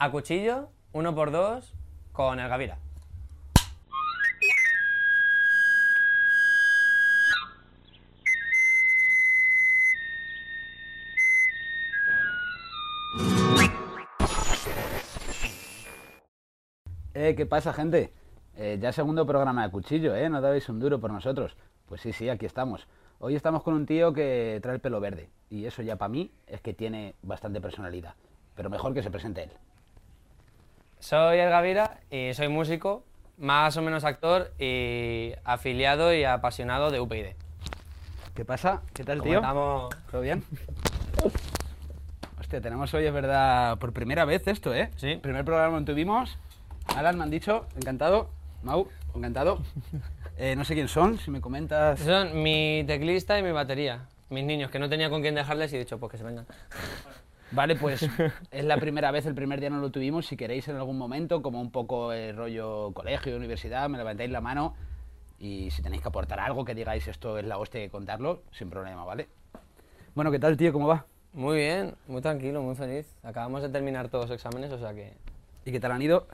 a cuchillo, uno por dos, con el Gavira. Eh, ¿qué pasa, gente? Eh, ya segundo programa de cuchillo, ¿eh? No dabais un duro por nosotros. Pues sí, sí, aquí estamos. Hoy estamos con un tío que trae el pelo verde. Y eso ya para mí es que tiene bastante personalidad. Pero mejor que se presente él. Soy el Gavira y soy músico, más o menos actor y afiliado y apasionado de UPyD. ¿Qué pasa? ¿Qué tal, ¿Cómo tío? estamos? ¿Todo bien? Hostia, tenemos hoy, es verdad, por primera vez esto, ¿eh? Sí. Primer programa que tuvimos. Alan, me han dicho, encantado. Mau, encantado. Eh, no sé quién son, si me comentas. Son mi teclista y mi batería. Mis niños, que no tenía con quién dejarles y he dicho, pues que se vengan. Vale, pues es la primera vez, el primer día no lo tuvimos. Si queréis en algún momento, como un poco el rollo colegio, universidad, me levantáis la mano y si tenéis que aportar algo, que digáis esto es la hostia que contarlo, sin problema, ¿vale? Bueno, ¿qué tal, tío? ¿Cómo va? Muy bien, muy tranquilo, muy feliz. Acabamos de terminar todos los exámenes, o sea que ¿Y qué tal han ido?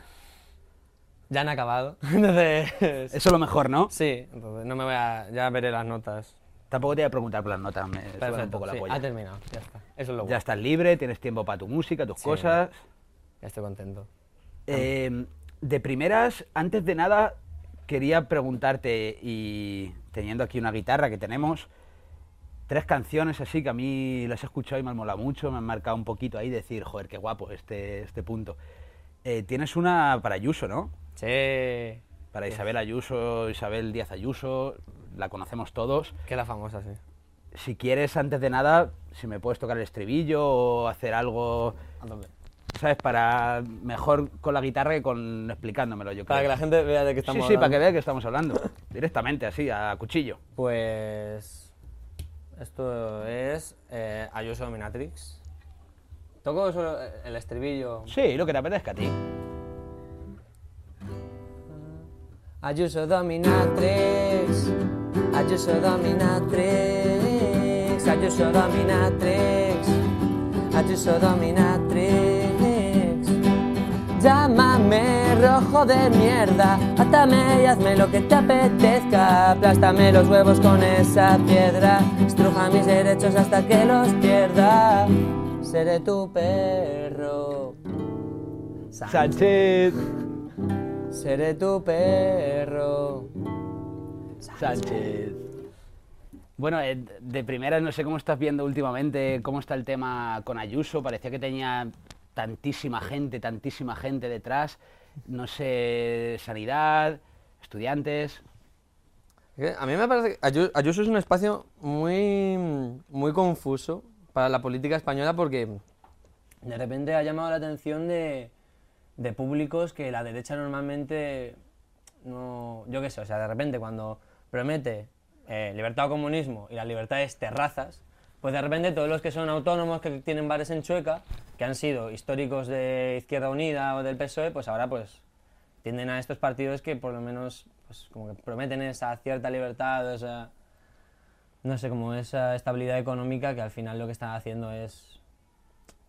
ya han acabado. Entonces, Eso es lo mejor, ¿no? sí, entonces no me voy a... ya veré las notas. Tampoco te voy a preguntar por las notas, me suena un Perfecto, poco la sí, polla. ha terminado, ya está. Eso es lo Ya bueno. estás libre, tienes tiempo para tu música, tus Sí. cosas. Ya estoy contento. Eh, de primeras, antes de nada, quería preguntarte, y teniendo aquí una guitarra que tenemos, tres canciones así que a mí las he escuchado y me han molado mucho, me han marcado un poquito ahí, decir, joder, qué guapo este, este punto. Eh, tienes una para Ayuso, ¿no? Sí. Para Isabel Ayuso, Isabel Díaz Ayuso, la conocemos todos. Que la famosa, sí. Si quieres, antes de nada, si me puedes tocar el estribillo o hacer algo, A tope. ¿sabes? Para mejor con la guitarra que con explicándomelo, yo Para que creo. la gente vea de qué Sí, estamos sí, para que hablando. vea que estamos hablando. Directamente, así, a cuchillo. Pues... Esto es eh, Ayuso Dominatrix. Toco solo el estribillo. Sí, lo que te apetezca a ti. Ayuso Dominatrix, Ayuso Dominatrix, Ayuso Dominatrix, Ayuso Dominatrix. Llámame rojo de mierda, átame y hazme lo que te apetezca, aplástame los huevos con esa piedra, estruja mis derechos hasta que los pierda. Seré tu perro. Sánchez. Seré tu perro. Sánchez. Bueno, eh, de primeras no sé cómo estás viendo últimamente, cómo está el tema con Ayuso. Parecía que tenía tantísima gente, tantísima gente detrás. No sé, sanidad, estudiantes. A mí me parece que Ayu- Ayuso es un espacio muy, muy confuso para la política española porque de repente ha llamado la atención de, de públicos que la derecha normalmente no... Yo qué sé, o sea, de repente cuando promete eh, libertad o comunismo y las libertades terrazas, pues de repente todos los que son autónomos, que tienen bares en Chueca, que han sido históricos de Izquierda Unida o del PSOE, pues ahora pues tienden a estos partidos que por lo menos pues, como que prometen esa cierta libertad, esa, no sé, como esa estabilidad económica que al final lo que están haciendo es,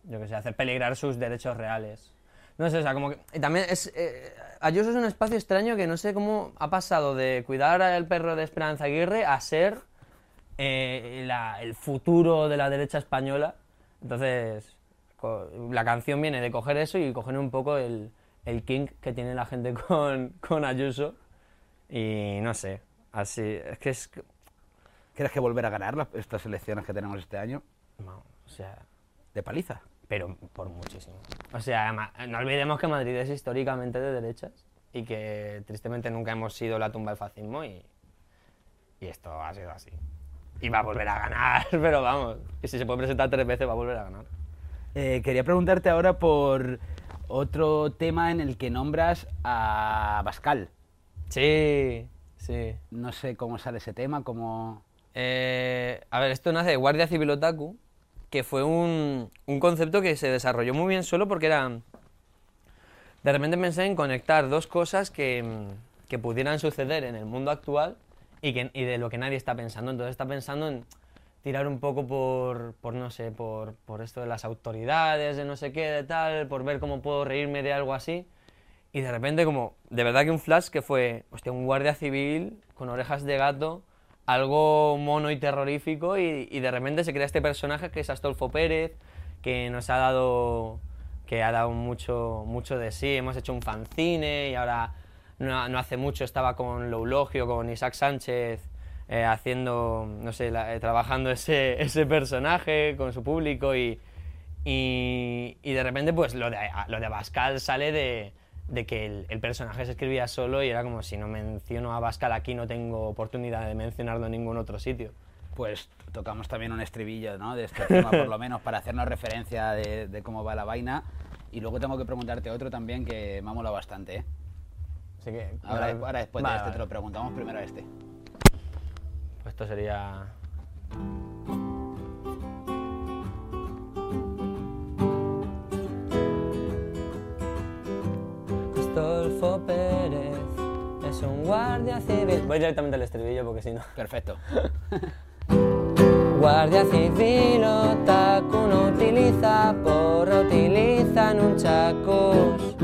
yo qué sé, hacer peligrar sus derechos reales. No sé, o sea, como que... Y también. Eh, Ayuso es un espacio extraño que no sé cómo ha pasado de cuidar al perro de Esperanza Aguirre a ser eh, la- el futuro de la derecha española. Entonces, la canción viene de coger eso y coger un poco el, el kink que tiene la gente con, con Ayuso. Y no sé, así, es que es... ¿Quieres que volver a ganar las- estas elecciones que tenemos este año? no, o sea, De paliza. Pero por muchísimo. O sea, no olvidemos que Madrid es históricamente de derechas y que tristemente nunca hemos sido la tumba del fascismo y, y esto ha sido así. Y va a volver a ganar, pero vamos, que si se puede presentar tres veces va a volver a ganar. Eh, quería preguntarte ahora por otro tema en el que nombras a Bascal. Sí, sí. No sé cómo sale ese tema, cómo... Eh, a ver, esto nace de Guardia Civil Otaku, que fue un, un concepto que se desarrolló muy bien solo porque era... De repente pensé en conectar dos cosas que, mm, que pudieran suceder en el mundo actual y, que, y de lo que nadie está pensando. Entonces está pensando en tirar un poco por, por no sé, por, por esto de las autoridades, de no sé qué, de tal, por ver cómo puedo reírme de algo así. Y de repente como, de verdad que un flash que fue, hostia, un guardia civil con orejas de gato, algo mono y terrorífico, y, de repente se crea este personaje que es Astolfo Pérez, que nos ha dado, que ha dado mucho, mucho de sí, hemos hecho un fanzine y ahora no, hace mucho estaba con Loulogio, con Isaac Sánchez, eh, haciendo, no sé, eh, trabajando ese, ese personaje con su público y, y, y de repente pues lo de, lo de Abascal sale de, de que el, el personaje se escribía solo y era como si no menciono a Abascal aquí no tengo oportunidad de mencionarlo en ningún otro sitio. Pues tocamos también un estribillo, ¿no? De este tema, por lo menos, para hacernos referencia de, de cómo va la vaina. Y luego tengo que preguntarte otro también que me ha molado bastante, ¿eh? Así que, Ahora, vale, ahora después vale, de este te lo preguntamos primero a este. Pues esto sería... Astolfo Pérez es un guardia civil... Voy directamente al estribillo porque si no... Perfecto. Guardia civil otaku no utiliza porra, utiliza nunchakus.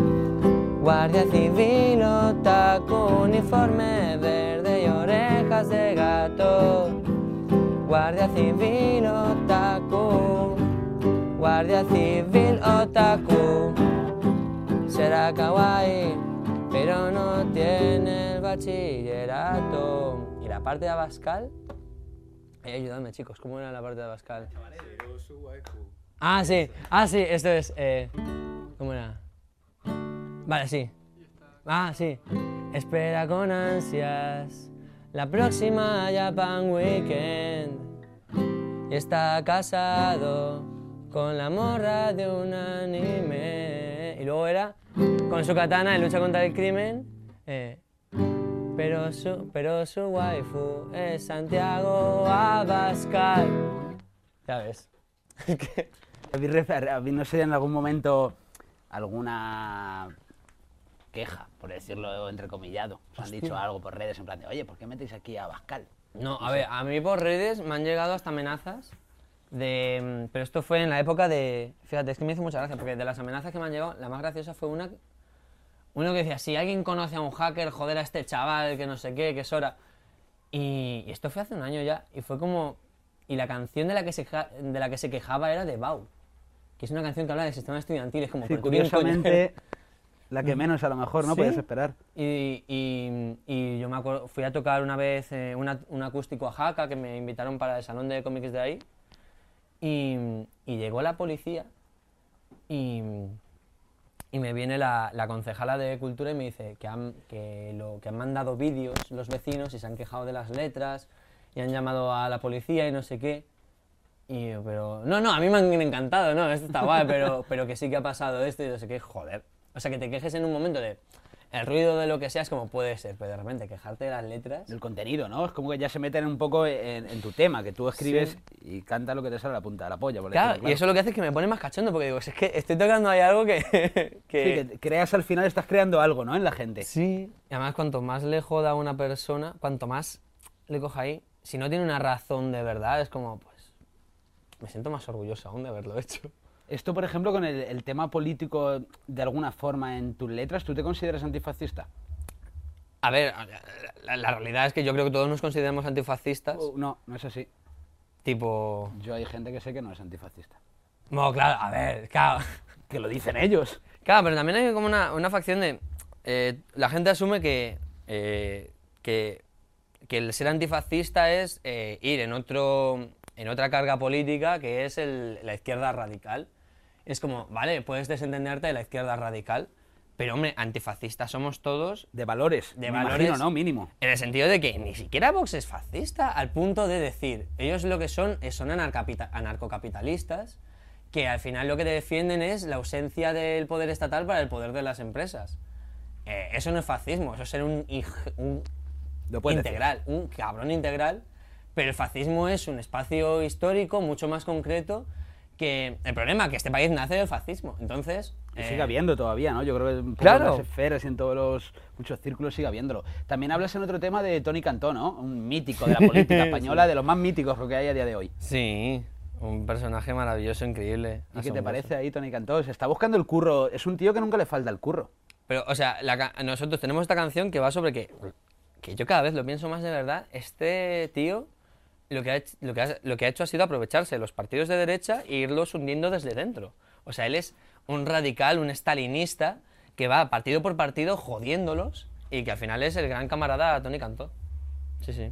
Guardia civil otaku, uniforme verde y orejas de gato. Guardia civil otaku, guardia civil otaku. Será kawaii, pero no tiene el bachillerato. ¿Y la parte de Abascal? Eh, ayudadme, chicos, ¿cómo era la parte de Abascal? Ah, sí, ah, sí, esto es. Eh, ¿Cómo era? Vale, sí. Ah, sí. Espera con ansias la próxima Japan Weekend. Y está casado con la morra de un anime. Y luego era con su katana en lucha contra el crimen. eh, pero su, pero su waifu es Santiago Abascal. Ya ves. Es que- ¿Habéis refer- habéis, no sé, en algún momento alguna queja, por decirlo entrecomillado? ¿Os han dicho algo por redes en plan de, oye, ¿por qué metéis aquí a Bascal? No, a ver, a mí por redes me han llegado hasta amenazas de... mm, Pero esto fue en la época de... Fíjate, es que me hizo mucha gracia, porque de las amenazas que me han llegado, la más graciosa fue una... Uno que decía, si alguien conoce a un hacker, joder a este chaval, que no sé qué, que es hora. Y, y esto fue hace un año ya, y fue como... Y la canción de la que se, de la que se quejaba era de Bau, que es una canción que habla del sistema estudiantil, es como... Sí, "¿Pero tú quién coño curiosamente, eres?". la que menos a lo mejor, ¿no? ¿Sí? Puedes esperar. Y, y- y yo me acuerdo, fui a tocar una vez eh, una- un acústico a Jaca, que me invitaron para el salón de cómics de ahí, y, y llegó la policía y, y me viene la, la concejala de cultura y me dice que han, que, lo, que han mandado vídeos los vecinos y se han quejado de las letras y han llamado a la policía y no sé qué. Y yo, pero, no, no, a mí me han encantado, no, esto está guay, pero, pero que sí que ha pasado esto y no sé qué, joder. O sea, que te quejes en un momento de el ruido de lo que sea es como puede ser, pero de repente quejarte de las letras. El contenido, ¿no? Es como que ya se meten un poco en, en tu tema, que tú escribes y canta lo que te sale a la punta de la polla. por Claro, decirlo y eso lo que hace es que me pone más cachondo, porque digo, es que estoy tocando ahí algo que... que... Sí, que creas al final, estás creando algo, ¿no? En la gente. Sí, y además cuanto más le joda a una persona, cuanto más le coja ahí, si no tiene una razón de verdad, es como, pues, me siento más orgulloso aún de haberlo hecho. Esto, por ejemplo, con el, el tema político, de alguna forma en tus letras, ¿tú te consideras antifascista? A ver, la, la realidad es que yo creo que todos nos consideramos antifascistas, O- no, no es así. tipo... Yo hay gente que sé que no es antifascista. No, claro, a ver, claro. Que lo dicen ellos. Claro, pero también hay como una, una facción de... eh, la gente asume que, eh, que, que el ser antifascista es eh, ir en, otro, en otra carga política que es el- la izquierda radical. Es como, vale, puedes desentenderte de la izquierda radical, pero hombre, antifascistas somos todos De valores. De valores. imagino, ¿no? Mínimo. en el sentido de que ni siquiera Vox es fascista, al punto de decir, ellos lo que son es- son anarcocapitalistas, que al final lo que defienden es la ausencia del poder estatal para el poder de las empresas. Eh, eso no es fascismo, eso es ser un, un decir. integral, un cabrón integral, pero el fascismo es un espacio histórico mucho más concreto que el problema que este país nace del fascismo. Entonces, Y sigue Eh, habiendo todavía, ¿no? Yo creo que en Claro. todas las esferas y en todos los muchos círculos sigue habiéndolo. También hablas en otro tema de Tony Cantó, ¿no? Un mítico de la política española, de los más míticos que hay a día de hoy. Sí, un personaje maravilloso, increíble. ¿Y qué te parece ahí Tony Cantó? Se está buscando el curro. Es un tío que nunca le falta el curro. Pero, o sea, la nosotros tenemos esta canción que va sobre que, que yo cada vez lo pienso más de verdad, este tío lo que, ha hecho, lo, que ha, lo que ha hecho ha sido aprovecharse de los partidos de derecha e irlos hundiendo desde dentro. O sea, él es un radical, un stalinista, que va partido por partido jodiéndolos y que al final es el gran camarada Tony Cantó. Sí, sí.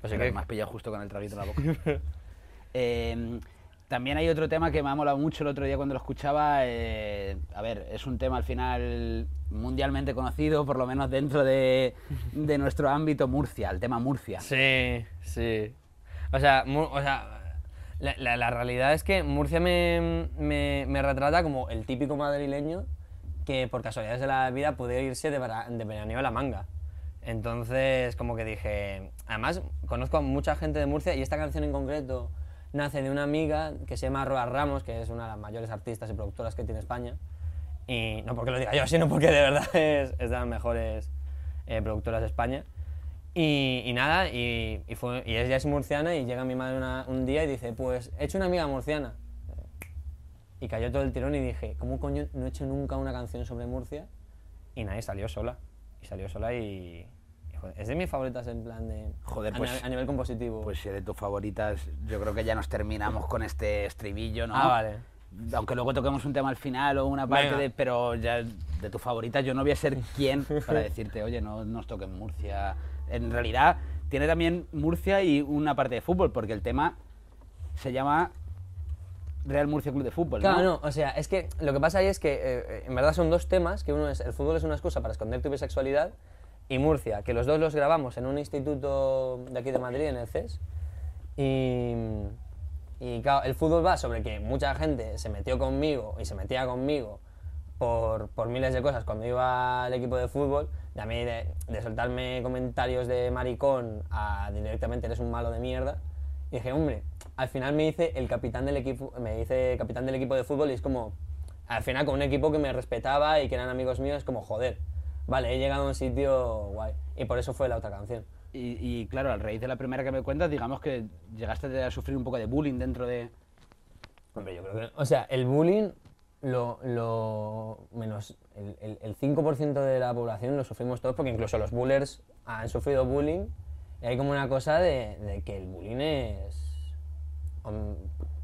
Pues que- me has pillado justo con el traguito en la boca. Eh, también hay otro tema que me ha molado mucho el otro día cuando lo escuchaba. eh, a ver, es un tema al final mundialmente conocido, por lo menos dentro de, de nuestro ámbito Murcia, el tema Murcia. Sí, sí. O sea, o sea la, la- la realidad es que Murcia me, me- me retrata como el típico madrileño que por casualidades de la vida puede irse de, vera- de veraneo a la manga. Entonces, como que dije... Además, conozco a mucha gente de Murcia y esta canción en concreto nace de una amiga que se llama Roa Ramos, que es una de las mayores artistas y productoras que tiene España. Y no porque lo diga yo, sino porque de verdad es, es de las mejores eh, productoras de España. Y, nada, y, y, fue, ella es murciana y llega mi madre un día y dice, pues he hecho una amiga murciana. Y cayó todo el tirón y dije, ¿cómo coño no he hecho nunca una canción sobre Murcia? Y nadie salió sola. Y salió sola y... joder, es de mis favoritas en plan de... Joder, a, pues- a nivel compositivo. Pues si de tus favoritas, yo creo que ya nos terminamos con este estribillo, ¿no? Ah, vale. Aunque luego toquemos un tema al final o una parte de. Pero ya de tus favoritas, yo no voy a ser quien para decirte, oye, no nos toques Murcia. En realidad, tiene también Murcia y una parte de fútbol, porque el tema se llama Real Murcia Club de Fútbol. Claro, ¿no? no, o sea, es que lo que pasa ahí es que eh, eh, en verdad son dos temas, que uno es el fútbol es una excusa para esconder tu bisexualidad y Murcia, que los dos los grabamos en un instituto de aquí de Madrid, en el CES. Y, y claro, el fútbol va sobre que mucha gente se metió conmigo y se metía conmigo por, por miles de cosas cuando iba al equipo de fútbol, de a mí de, de soltarme comentarios de maricón a directamente eres un malo de mierda. Y dije, hombre, al final me hice el capitán del equipo, me hice capitán del equipo de fútbol y es como, al final con un equipo que me respetaba y que eran amigos míos, es como, joder, vale, he llegado a un sitio guay. Y por eso fue la otra canción. Y, y, claro, al raíz de la primera que me cuentas, digamos que llegaste a sufrir un poco de bullying dentro de. Hombre, yo creo que, o sea, el bullying, lo, lo menos el, el, el 5% de la población lo sufrimos todos, porque incluso los bullers han sufrido bullying. Y hay como una cosa de, de que el bullying es.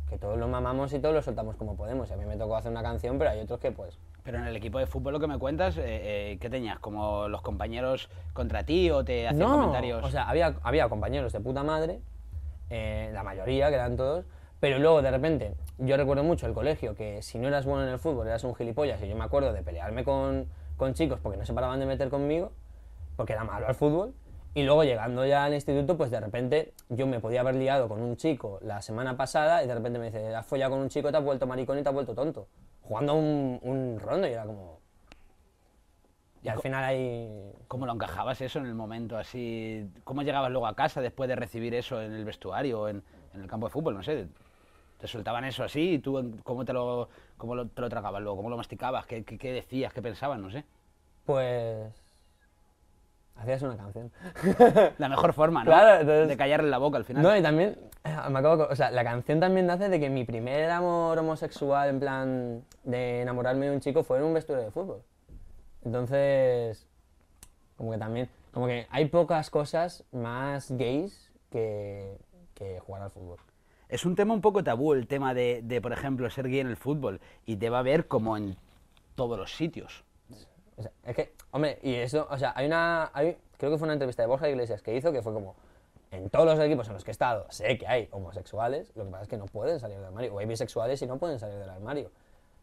que todos lo mamamos y todos lo soltamos como podemos. Y a mí me tocó hacer una canción, pero hay otros que, pues. Pero en el equipo de fútbol lo que me cuentas, eh, eh, ¿qué tenías? ¿Como los compañeros contra ti o te hacían no, comentarios? o sea, había, había compañeros de puta madre, eh, la mayoría, que eran todos, pero luego de repente, yo recuerdo mucho el colegio, que si no eras bueno en el fútbol eras un gilipollas, y yo me acuerdo de pelearme con, con chicos porque no se paraban de meter conmigo, porque era malo al fútbol, y luego llegando ya al instituto, pues de repente yo me podía haber liado con un chico la semana pasada, y de repente me dice, has follado con un chico, te has vuelto maricón y te has vuelto tonto, jugando un, un rondo, y era como... Y al final ahí... ¿Cómo lo encajabas eso en el momento así? ¿Cómo llegabas luego a casa después de recibir eso en el vestuario o en, en el campo de fútbol? No sé. ¿Te soltaban eso así y tú cómo te lo, cómo lo, te lo tragabas luego? ¿Cómo lo masticabas? ¿Qué, qué, qué decías? ¿Qué pensabas? No sé. Pues... Hacías una canción. La mejor forma, ¿no? Claro, entonces- De callarle la boca al final. No, y también, eh, me acabo, o sea, la canción también nace de que mi primer amor homosexual, en plan de enamorarme de un chico, fue en un vestuario de fútbol. Entonces, como que también, como que hay pocas cosas más gays que, que jugar al fútbol. Es un tema un poco tabú el tema de, de, por ejemplo, ser gay en el fútbol. Y te va a ver como en todos los sitios. O sea, es que, hombre, y eso, o sea, hay una, hay, creo que fue una entrevista de Borja Iglesias que hizo que fue como, en todos los equipos en los que he estado, sé que hay homosexuales, lo que pasa es que no pueden salir del armario, o hay bisexuales y no pueden salir del armario,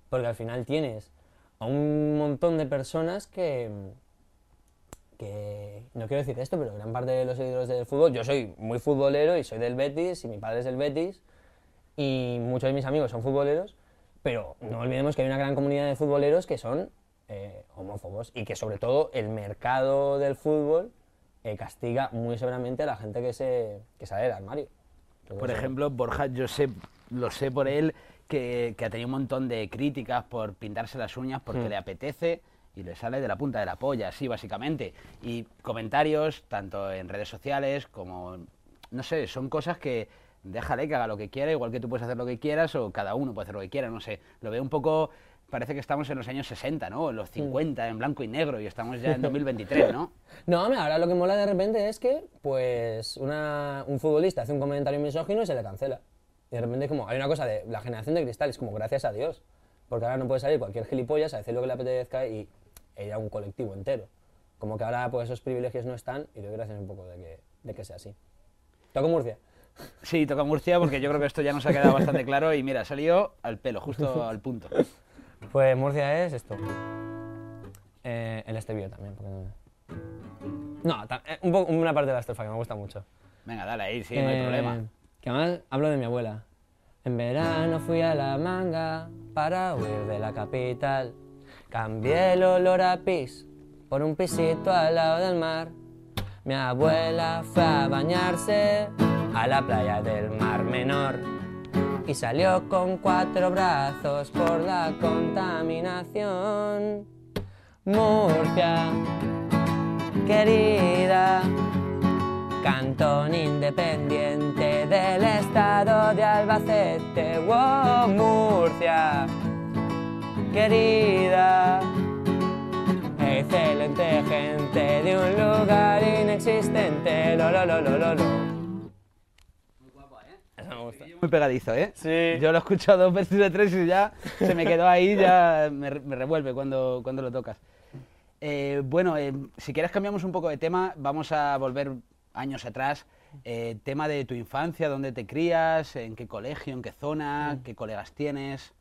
porque al final tienes a un montón de personas que, que, no quiero decir esto, pero gran parte de los seguidores del fútbol, yo soy muy futbolero y soy del Betis, y mi padre es del Betis, y muchos de mis amigos son futboleros, pero no olvidemos que hay una gran comunidad de futboleros que son eh, homófobos y que sobre todo el mercado del fútbol eh, castiga muy severamente a la gente que se que sale del armario. Entonces, Por eso- ejemplo, Borja, yo sé, lo sé por él, que, que ha tenido un montón de críticas por pintarse las uñas porque Hmm. le apetece y le sale de la punta de la polla, así básicamente. Y comentarios, tanto en redes sociales como, no sé, son cosas que déjale que haga lo que quiera, igual que tú puedes hacer lo que quieras o cada uno puede hacer lo que quiera, no sé. Lo veo un poco, parece que estamos en los años 60, ¿no? En los 50, en blanco y negro y estamos ya en 2023, ¿no? No, ahora lo que mola de repente es que, pues, una- un futbolista hace un comentario misógino y se le cancela. Y de repente, como, hay una cosa de la generación de cristal, es como, gracias a Dios. Porque ahora no puede salir cualquier gilipollas a decir lo que le apetezca y ir a un colectivo entero. Como que ahora, pues, esos privilegios no están y doy gracias un poco de que, de que sea así. ¿Toco Murcia? Sí, toca Murcia porque yo creo que esto ya nos ha quedado bastante claro y mira, ha salido al pelo, justo al punto. Pues Murcia es esto. Eh, el Estevio también. porque no- ta- eh, un poco- una parte de la estrofa que me gusta mucho. Venga, dale ahí, sí, no hay Eh, problema. Que además hablo de mi abuela. En verano fui a la manga para huir de la capital. Cambié el olor a pis por un pisito al lado del mar. Mi abuela fue a bañarse a la playa del Mar Menor y salió con cuatro brazos por la contaminación. Murcia, querida, cantón independiente del estado de Albacete. Wow, Murcia, querida, excelente gente de un lugar inexistente. Lo, lo, lo, gusta. Muy pegadizo, ¿eh? Sí. Yo lo he escuchado dos veces de tres y ya se me quedó ahí, ya me, me revuelve cuando, cuando lo tocas. Eh, bueno, eh, si quieres cambiamos un poco de tema, vamos a volver años atrás. Eh, tema de tu infancia, dónde te crías, en qué colegio, en qué zona, qué colegas tienes.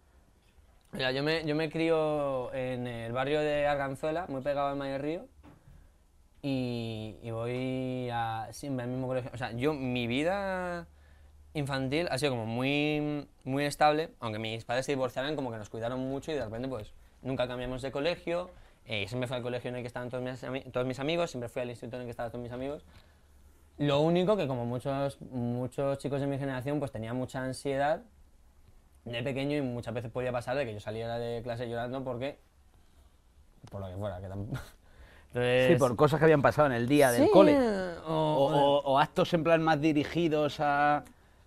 Mira, yo me, yo me crío en el barrio de Arganzuela, muy pegado al Mayor Río, y, y voy a siempre al mismo colegio. O sea, yo, mi vida infantil ha sido como muy, muy estable, aunque mis padres se divorciaron, como que nos cuidaron mucho y de repente, pues, nunca cambiamos de colegio, eh, siempre fui al colegio en el que estaban todos mis, todos mis amigos, siempre fui al instituto en el que estaban todos mis amigos. Lo único que, como muchos, muchos chicos de mi generación, pues tenía mucha ansiedad de pequeño y muchas veces podía pasar de que yo saliera de clase llorando porque por lo que fuera que tam- Entonces, Sí, por cosas que habían pasado en el día del cole. o, O, o- o actos en plan más dirigidos a...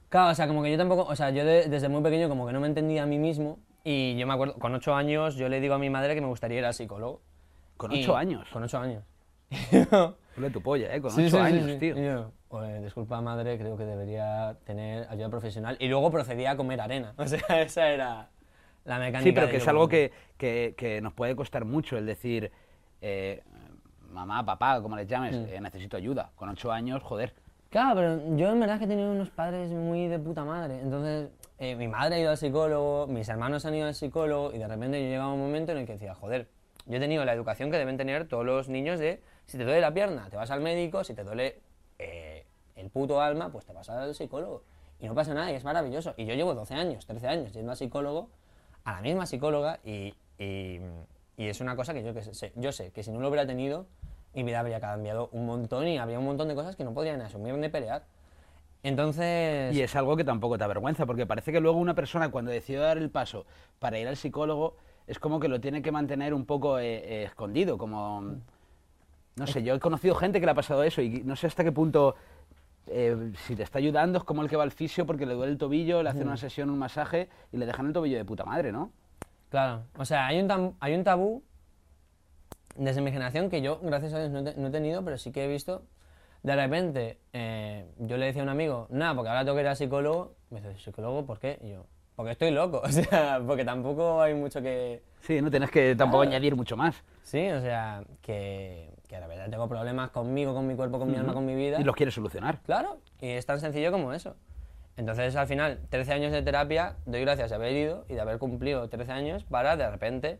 claro o sea como que yo tampoco o sea yo de- desde muy pequeño como que no me entendía a mí mismo y yo me acuerdo con ocho años yo le digo a mi madre que me gustaría ir al psicólogo Con Y- ocho años. con ocho años Huele tu polla, ¿eh? Con Sí, ocho sí, sí, años, sí. tío. Y yo, "Oye, disculpa madre creo que debería tener ayuda profesional y luego procedía a comer arena o sea esa era la mecánica Sí, pero de que yo es algo como- que, que- que nos puede costar mucho el decir, eh, mamá, papá, como les llames, Mm. eh, necesito ayuda. Con ocho años, joder. Claro, pero yo en verdad que he tenido unos padres muy de puta madre. Entonces, eh, mi madre ha ido al psicólogo, mis hermanos han ido al psicólogo y de repente yo llegaba a un momento en el que decía, joder, yo he tenido la educación que deben tener todos los niños de, si te duele la pierna, te vas al médico, si te duele eh, el puto alma, pues te vas al psicólogo. Y no pasa nada y es maravilloso. Y yo llevo 12 años, 13 años yendo al psicólogo, a la misma psicóloga y, y- y es una cosa que yo, que sé, yo sé que si no lo hubiera tenido, mi vida habría cambiado un montón y habría un montón de cosas que no podrían asumir ni pelear. Entonces... Y es algo que tampoco te avergüenza, porque parece que luego una persona cuando decide dar el paso para ir al psicólogo, es como que lo tiene que mantener un poco eh, eh, escondido, como... No sé, yo he conocido gente que le ha pasado eso y no sé hasta qué punto, eh, si te está ayudando, es como el que va al fisio porque le duele el tobillo, le hacen una sesión, un masaje y le dejan el tobillo de puta madre, ¿no? Claro, o sea, hay un, hay un tabú desde mi generación que yo, gracias a Dios, no, he te- no he tenido, pero sí que he visto. De repente, eh, yo le decía a un amigo, nada, porque ahora tengo que ir al psicólogo. Me dice, ¿psicólogo por qué? Y yo, porque estoy loco, o sea, porque tampoco hay mucho que. Sí, no tienes que tampoco añadir mucho más. Sí, o sea, que, que de verdad tengo problemas conmigo, con mi cuerpo, con mi alma, con mi vida. Y los quieres solucionar. Claro, y es tan sencillo como eso. Entonces, al final, 13 años de terapia, doy gracias de haber ido y de haber cumplido 13 años para, de repente,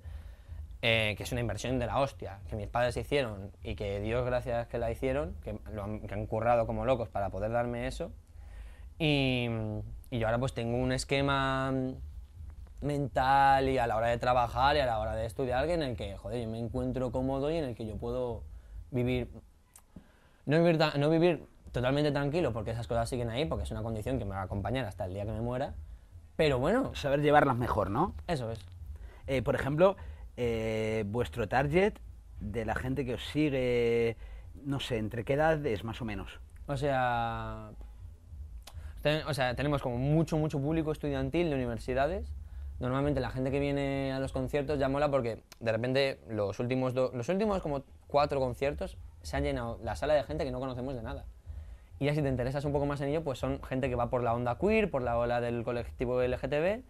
eh, que es una inversión de la hostia, que mis padres hicieron y que Dios, gracias que la hicieron, que, lo han, que han currado como locos para poder darme eso. Y, y yo ahora pues tengo un esquema mental y a la hora de trabajar y a la hora de estudiar en el que, joder, yo me encuentro cómodo y en el que yo puedo vivir no vivir, no vivir totalmente tranquilo porque esas cosas siguen ahí, porque es una condición que me va a acompañar hasta el día que me muera, Pero bueno, Saber llevarlas mejor, ¿no? eso es. Eh, por ejemplo, eh, vuestro target de la gente que os sigue, no sé, ¿entre qué edad es más o menos? O sea, ten- o sea, tenemos como mucho, mucho público estudiantil de universidades. Normalmente la gente que viene a los conciertos ya mola porque de repente los últimos, do- los últimos como cuatro conciertos se han llenado la sala de gente que no conocemos de nada. Y ya si te interesas un poco más en ello, pues son gente que va por la onda queer, por la ola del colectivo LGTB,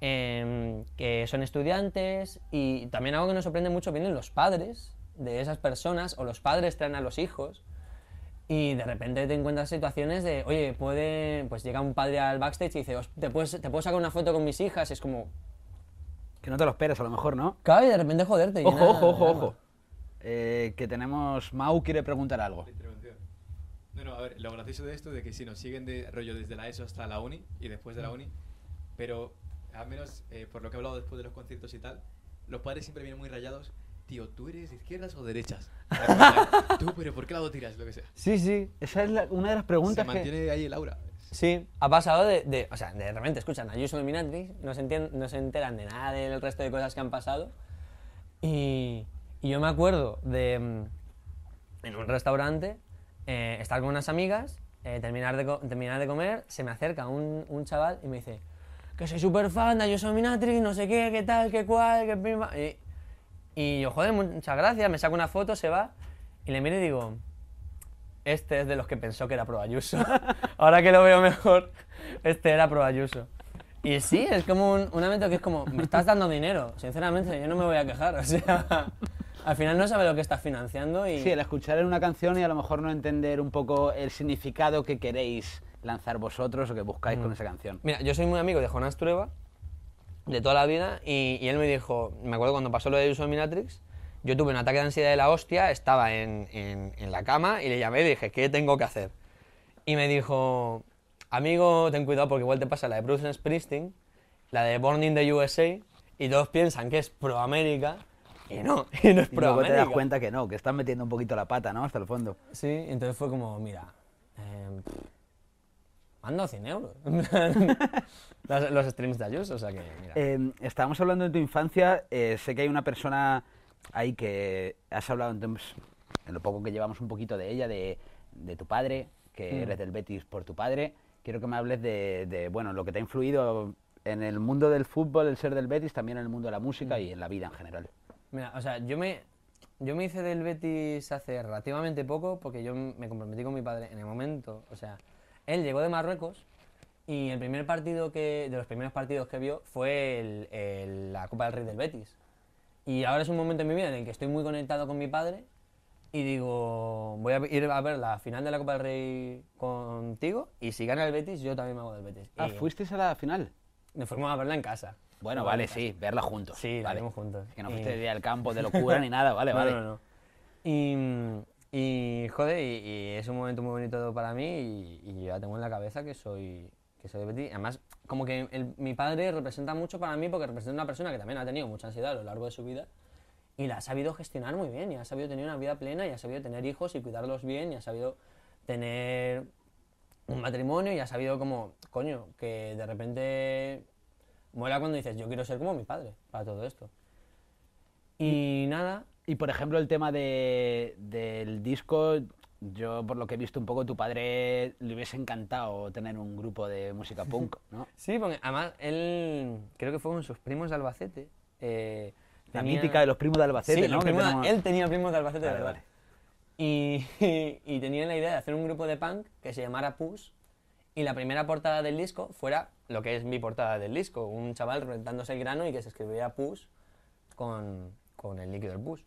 em, que son estudiantes y también algo que nos sorprende mucho vienen los padres de esas personas o los padres traen a los hijos y de repente te encuentras situaciones de, oye, puede, pues llega un padre al backstage y dice, "Os- ¿te, puedes, te puedo sacar una foto con mis hijas? Y es como, Que no te lo esperas, a lo mejor, ¿no? claro, y de repente joderte. Ojo, llena ojo, ojo, ojo. Eh, que tenemos... Mau quiere preguntar algo. No, no, a ver, lo gracioso de esto es de que sí, nos siguen de rollo desde la ESO hasta la uni y después de la uni, pero al menos eh, por lo que he hablado después de los conciertos y tal, los padres siempre vienen muy rayados. Tío, ¿tú eres de izquierdas o derechas? Tú, pero ¿por qué lado tiras? Lo que sea. Sí, sí. Esa es la- una de las Se preguntas que... mantiene ahí el aura. Sí, ha pasado de, de- O sea, de repente escuchan a Dominatrix, no se, entien- no se enteran de nada del resto de cosas que han pasado. Y, y yo me acuerdo de. mm, En un restaurante, eh, estar con unas amigas, eh, terminar, de co- terminar de comer, se me acerca un, un chaval y me dice: Que soy súper fan de Ayuso Dominatrix, no sé qué, qué tal, qué cual, qué prima. Y, y yo, joder, muchas gracias, me saco una foto, se va, y le miro y digo este es de los que pensó que era pro Ayuso. Ahora que lo veo mejor, este era pro Ayuso. Y sí, es como un, un evento que es como, me estás dando dinero. Sinceramente, yo no me voy a quejar. O sea, al final no sabe lo que estás financiando y... Sí, el escuchar una canción y a lo mejor no entender un poco el significado que queréis lanzar vosotros o que buscáis con esa canción. Mira, yo soy muy amigo de Jonás Trueba, de toda la vida, y, y él me dijo, me acuerdo cuando pasó lo de Ayuso Dominatrix, yo tuve un ataque de ansiedad de la hostia, estaba en, en- en la cama y le llamé y le dije, ¿qué tengo que hacer? Y me dijo, amigo, ten cuidado porque igual te pasa la de Bruce Springsteen, la de Born in the USA, y todos piensan que es pro América, y no, y no es Y pro luego te das América. cuenta que no, que estás metiendo un poquito la pata, ¿no? Hasta el fondo. Sí, entonces fue como, mira, eh, mando 100 euros. los, los streams de Ayuso, o sea que, mira. Eh, estábamos hablando de tu infancia. eh, sé que hay una persona ahí que has hablado entonces, en lo poco que llevamos un poquito de ella, de, de tu padre, que Mm. eres del Betis por tu padre. Quiero que me hables de, de, bueno, lo que te ha influido en el mundo del fútbol, el ser del Betis, también en el mundo de la Mm. música y en la vida en general. Mira, o sea, yo me, yo me hice del Betis hace relativamente poco porque yo me comprometí con mi padre en el momento. O sea, él llegó de Marruecos y el primer partido que, de los primeros partidos que vio fue el- el- la Copa del Rey del Betis. Y ahora es un momento en mi vida en el que estoy muy conectado con mi padre y digo, voy a ir a ver la final de la Copa del Rey contigo y si gana el Betis, yo también me hago del Betis. Ah, Y ¿fuisteis a la final? Nos fuimos a verla en casa. Bueno, vale, sí, verla juntos. Sí, la vale. vimos juntos. Que no Y- fuiste de al campo de locura ni nada, vale, no, vale. No, no, Y, y, joder, y, es un momento muy bonito para mí y, ya tengo en la cabeza que soy que soy de Betis. Además, como que el- mi padre representa mucho para mí porque representa una persona que también ha tenido mucha ansiedad a lo largo de su vida y la ha sabido gestionar muy bien y ha sabido tener una vida plena y ha sabido tener hijos y cuidarlos bien y ha sabido tener un matrimonio y ha sabido como, coño, que de repente mola cuando dices, yo quiero ser como mi padre para todo esto. Y nada, Y por ejemplo, el tema de, del disco, yo por lo que he visto un poco, tu padre le hubiese encantado tener un grupo de música punk, ¿no? Sí, porque además él, creo que fue con sus primos de Albacete. eh, La tenía- mítica de los primos de Albacete, Sí, ¿no? primos tenemos- él tenía primos de Albacete, de Vale, verdad. vale. Y, y tenía la idea de hacer un grupo de punk que se llamara Push y la primera portada del disco fuera lo que es mi portada del disco, un chaval reventándose el grano y que se escribiera Push con, con el líquido del Push.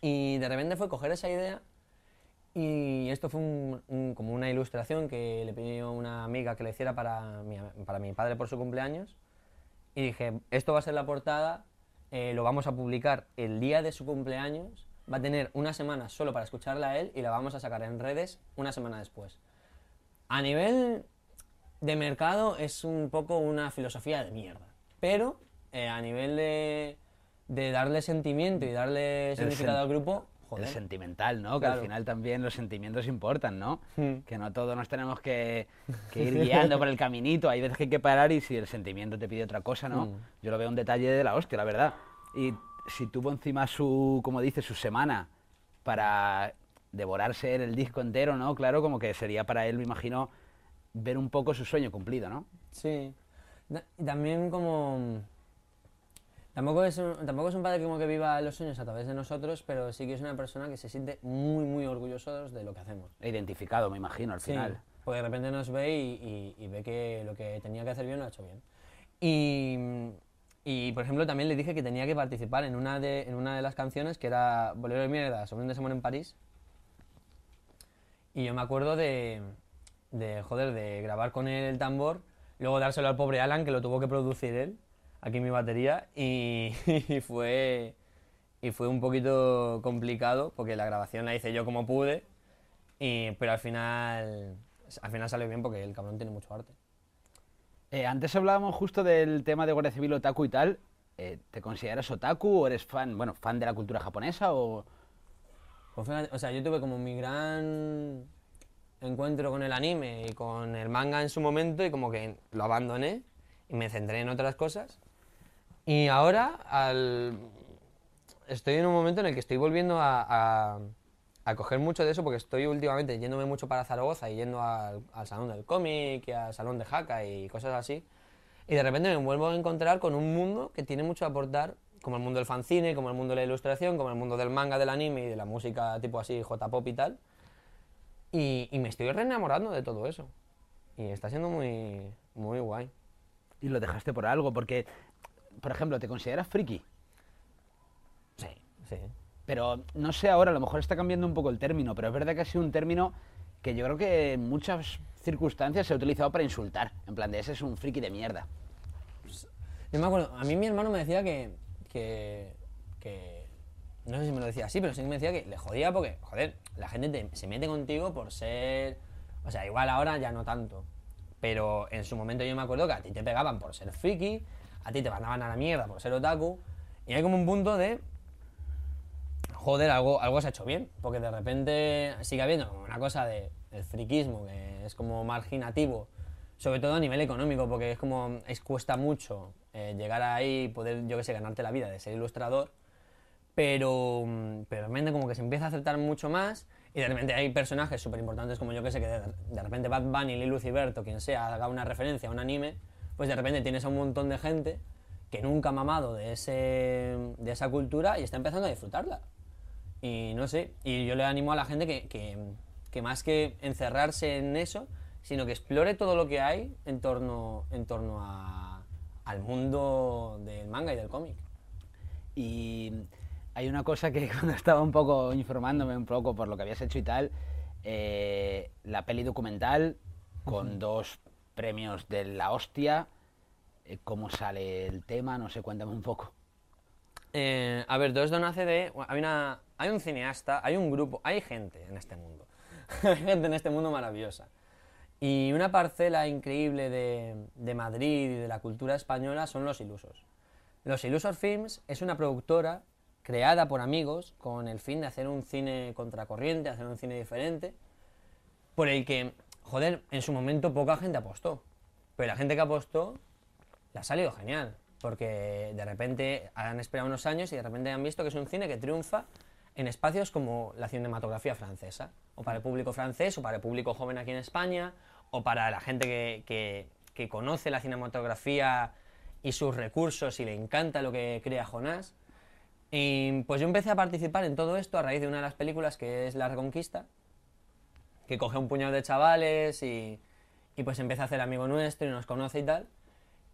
Y de repente fue coger esa idea y esto fue como una ilustración que le pidió a una amiga que le hiciera para mi, para mi padre por su cumpleaños. Y dije, esto va a ser la portada, eh, lo vamos a publicar el día de su cumpleaños, va a tener una semana solo para escucharla a él y la vamos a sacar en redes una semana después. A nivel de mercado es un poco una filosofía de mierda, pero eh, a nivel de, de darle sentimiento y darle significado sen- al grupo, joder. el sentimental, ¿no? Que al final también los sentimientos importan, ¿no? Hmm. Que no todos nos tenemos que, que ir guiando por el caminito. Hay veces que hay que parar y si el sentimiento te pide otra cosa, ¿no? Mm. Yo lo veo un detalle de la hostia, la verdad. Y si tuvo encima su, como dice, su semana para devorarse el disco entero, ¿no? Claro, como que sería para él, me imagino, ver un poco su sueño cumplido, ¿no? Sí. También como... Tampoco es, un, tampoco es un padre como que viva los sueños a través de nosotros, pero sí que es una persona que se siente muy, muy orgulloso de lo que hacemos. Identificado, me imagino, al Sí, final. porque de repente nos ve y, y- y ve que lo que tenía que hacer bien lo ha hecho bien. Y, y, por ejemplo, también le dije que tenía que participar en una de, en una de las canciones, que era Bolero de Mierda, sobre un desamor en París. Y yo me acuerdo de, de, joder, de grabar con él el tambor, luego dárselo al pobre Alan, que lo tuvo que producir él, aquí mi batería, y, y fue, y fue un poquito complicado, porque la grabación la hice yo como pude, y, pero al final, al final salió bien porque el cabrón tiene mucho arte. Eh, antes hablábamos justo del tema de Guardia Civil otaku y tal. Eh, ¿Te consideras otaku o eres fan, bueno, fan de la cultura japonesa o...? Pues fíjate, o sea, yo tuve como mi gran encuentro con el anime y con el manga en su momento y como que lo abandoné y me centré en otras cosas. Y ahora al... estoy en un momento en el que estoy volviendo a, a, a coger mucho de eso porque estoy últimamente yéndome mucho para Zaragoza y yendo al, al salón del cómic y al salón de Haka y cosas así. Y de repente me vuelvo a encontrar con un mundo que tiene mucho a aportar, como el mundo del fanzine, como el mundo de la ilustración, como el mundo del manga, del anime y de la música tipo así, J-pop y tal. Y, y me estoy reenamorando de todo eso. Y está siendo muy, muy guay. Y lo dejaste por algo, porque, por ejemplo, ¿te consideras friki? Sí, sí. Pero no sé ahora, a lo mejor está cambiando un poco el término, pero es verdad que ha sido un término que yo creo que en muchas circunstancias se ha utilizado para insultar. En plan, de ese es un friki de mierda. Yo me acuerdo, a mí mi hermano me decía que, que, que- no sé si me lo decía así, pero sí que me decía que le jodía porque, joder, la gente te- se mete contigo por ser, o sea, igual ahora ya no tanto, pero en su momento yo me acuerdo que a ti te pegaban por ser friki, a ti te mandaban a la mierda por ser otaku, y hay como un punto de, joder, algo, algo se ha hecho bien, porque de repente sigue habiendo como una cosa de, del friquismo que es como marginativo, sobre todo a nivel económico, porque es como, es, cuesta mucho eh, llegar ahí y poder, yo que sé, ganarte la vida de ser ilustrador, pero, pero de repente como que se empieza a aceptar mucho más y de repente hay personajes súper importantes como yo que sé, que de, de repente Bad Bunny, Lil Uzi Vert o quien sea haga una referencia a un anime, pues de repente tienes a un montón de gente que nunca ha mamado de, ese, de esa cultura y está empezando a disfrutarla. Y no sé, y yo le animo a la gente que, que, que más que encerrarse en eso, sino que explore todo lo que hay en torno, en torno a- al mundo del manga y del cómic. Y hay una cosa que cuando estaba un poco informándome un poco por lo que habías hecho y tal, eh, la peli documental con dos premios de la hostia, eh, ¿cómo sale el tema? No sé, cuéntame un poco. Eh, a ver, esto nace. Hay, una, hay un cineasta, hay un grupo, hay gente en este mundo. hay gente en este mundo maravillosa. Y una parcela increíble de, de Madrid y de la cultura española son los Ilusos. Los Ilusos Films es una productora creada por amigos con el fin de hacer un cine contracorriente, hacer un cine diferente, por el que, joder, en su momento poca gente apostó. Pero la gente que apostó le ha salido genial, porque de repente han esperado unos años y de repente han visto que es un cine que triunfa en espacios como la cinematografía francesa, o para el público francés, o para el público joven aquí en España, o para la gente que, que- que conoce la cinematografía y sus recursos y le encanta lo que crea Jonás. Y pues yo empecé a participar en todo esto a raíz de una de las películas que es La Reconquista, que coge un puñado de chavales y, y pues empieza a hacer amigo nuestro y nos conoce y tal.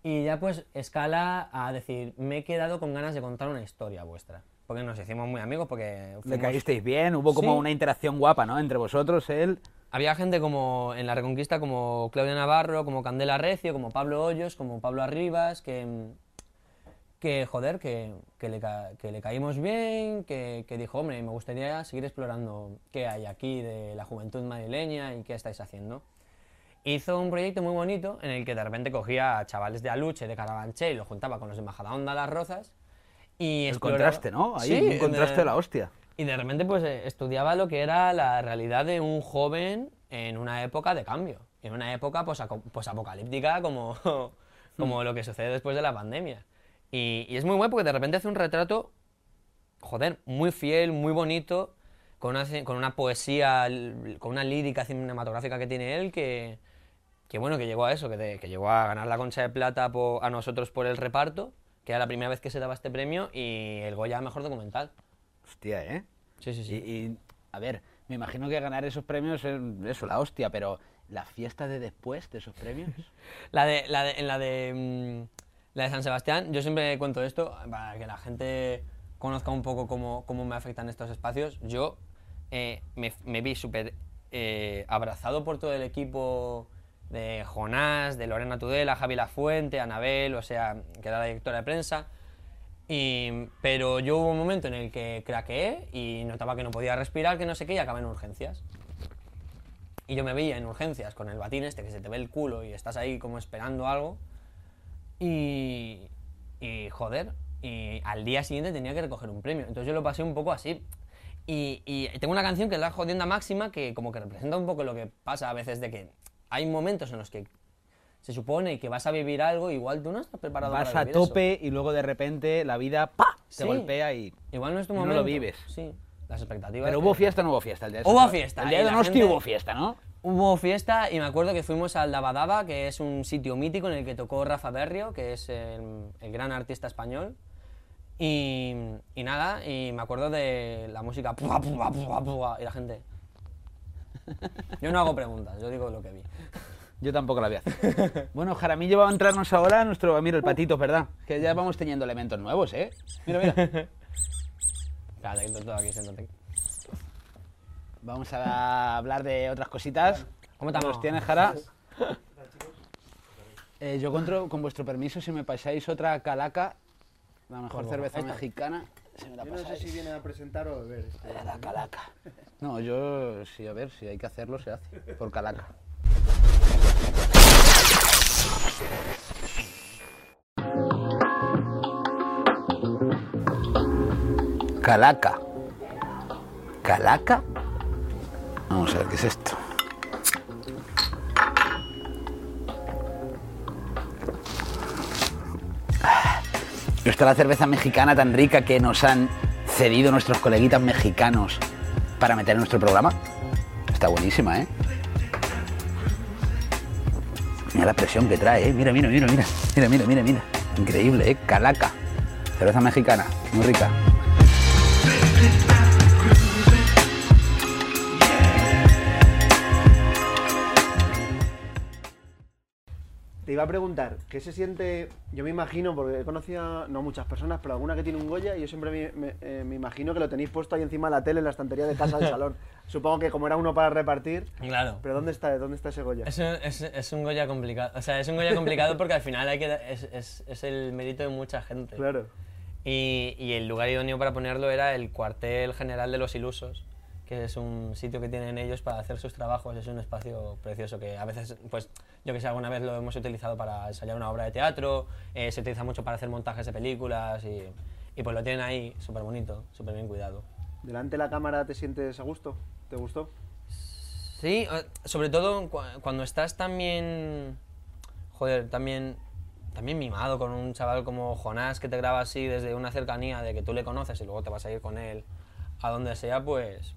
Y ya pues escala a decir, me he quedado con ganas de contar una historia vuestra. Porque nos hicimos muy amigos, porque Le fuimos- caísteis bien, hubo como Sí. una interacción guapa, ¿no? Entre vosotros, él. había gente como en la Reconquista, como Claudia Navarro, como Candela Recio, como Pablo Hoyos, como Pablo Arribas, que, que joder, que, que le, ca- que le caímos bien, que, que dijo, hombre, me gustaría seguir explorando qué hay aquí de la juventud madrileña y qué estáis haciendo. Hizo un proyecto muy bonito en el que de repente cogía a chavales de Aluche, de Carabanchel, y los juntaba con los de Majadahonda, Las Rozas, y El exploraba- contraste, ¿no? Ahí Sí, un en contraste de la hostia. Y de repente pues eh, estudiaba lo que era la realidad de un joven en una época de cambio, en una época posaco- posapocalíptica como, como lo que sucede después de la pandemia. Y, y es muy bueno porque de repente hace un retrato, joder, muy fiel, muy bonito, con una, con una poesía, con una lírica cinematográfica que tiene él que, que bueno, que llegó a eso, que, de- que llegó a ganar la Concha de Plata po- a nosotros por el reparto, que era la primera vez que se daba este premio, y el Goya Mejor Documental. Hostia, ¿eh? Sí, sí, sí. y, a ver, me imagino que ganar esos premios es eso, la hostia, pero la fiesta de después de esos premios. La de, la de, en la de, mm, la de San Sebastián, yo siempre cuento esto para que la gente conozca un poco cómo, cómo me afectan estos espacios. Yo eh, me, me vi súper eh, abrazado por todo el equipo de Jonás, de Lorena Tudela, Javi Lafuente, Anabel, o sea, que era la directora de prensa. Y, pero yo hubo un momento en el que craqueé y notaba que no podía respirar, que no sé qué, y acabé en urgencias. Y yo me veía en urgencias con el batín este que se te ve el culo y estás ahí como esperando algo. Y, y joder, y al día siguiente tenía que recoger un premio. Entonces yo lo pasé un poco así. Y, y tengo una canción que es La Jodienda Máxima que como que representa un poco lo que pasa a veces de que hay momentos en los que se supone que vas a vivir algo, igual tú no estás preparado Vas para a vivir eso. tope y luego de repente la vida ¡pa! te Sí. golpea y... Igual no es tu no lo momento. vives. Sí, las expectativas. Pero hubo fiesta o no hubo fiesta el día de Hubo fiesta, El día de la Donosti gente- hubo fiesta, ¿no? Hubo fiesta y me acuerdo que fuimos al Dabadaba, que es un sitio mítico en el que tocó Rafa Berrio, que es el, el gran artista español. Y, y nada, y me acuerdo de la música pua, pua, pua, pua, y la gente. Yo no hago preguntas, yo digo lo que vi. Yo tampoco la voy a hacer. bueno, Jaramillo va a entrarnos ahora nuestro... Mira, el patito, ¿verdad? Que ya vamos teniendo elementos nuevos, ¿eh? Mira, mira. Quito todo aquí, siéntate. Vamos a hablar de otras cositas. ¿Cómo te ¿Los llamas? tienes, Jara? Eh, yo con, con vuestro permiso, si me pasáis otra calaca, la mejor Por cerveza mexicana, si me la Yo no sé si viene a presentar o a beber. este. La calaca. No, yo sí, a ver, si hay que hacerlo, se hace. Por calaca. Calaca. ¿Calaca? Vamos a ver qué es esto. Esta es la cerveza mexicana tan rica que nos han cedido nuestros coleguitas mexicanos para meter en nuestro programa. Está buenísima, ¿eh? Mira la presión que trae, ¿eh? Mira, mira, mira, mira. Mira, mira, mira, mira. Increíble, ¿eh? Calaca. Cerveza mexicana, muy rica. Iba a preguntar, ¿qué se siente? Yo me imagino, porque he conocido a, no muchas personas, pero alguna que tiene un Goya, y yo siempre me, me- eh, me imagino que lo tenéis puesto ahí encima de la tele en la estantería de casa del salón. Supongo que como era uno para repartir, Claro. pero ¿dónde está, dónde está ese Goya? Es, un- es, es un Goya complicado. O sea, es un Goya complicado porque al final hay que, es, es el mérito de mucha gente. Claro. Y, y el lugar idóneo para ponerlo era el cuartel general de los ilusos, que es un sitio que tienen ellos para hacer sus trabajos. Es un espacio precioso que a veces, pues, yo que sé, alguna vez lo hemos utilizado para ensayar una obra de teatro, eh, se utiliza mucho para hacer montajes de películas y, y pues lo tienen ahí súper bonito, súper bien cuidado. ¿Delante de la cámara te sientes a gusto? ¿Te gustó? Sí, eh, sobre todo cu- cuando estás también, joder, también, también mimado con un chaval como Jonás que te graba así desde una cercanía de que tú le conoces y luego te vas a ir con él a donde sea, pues,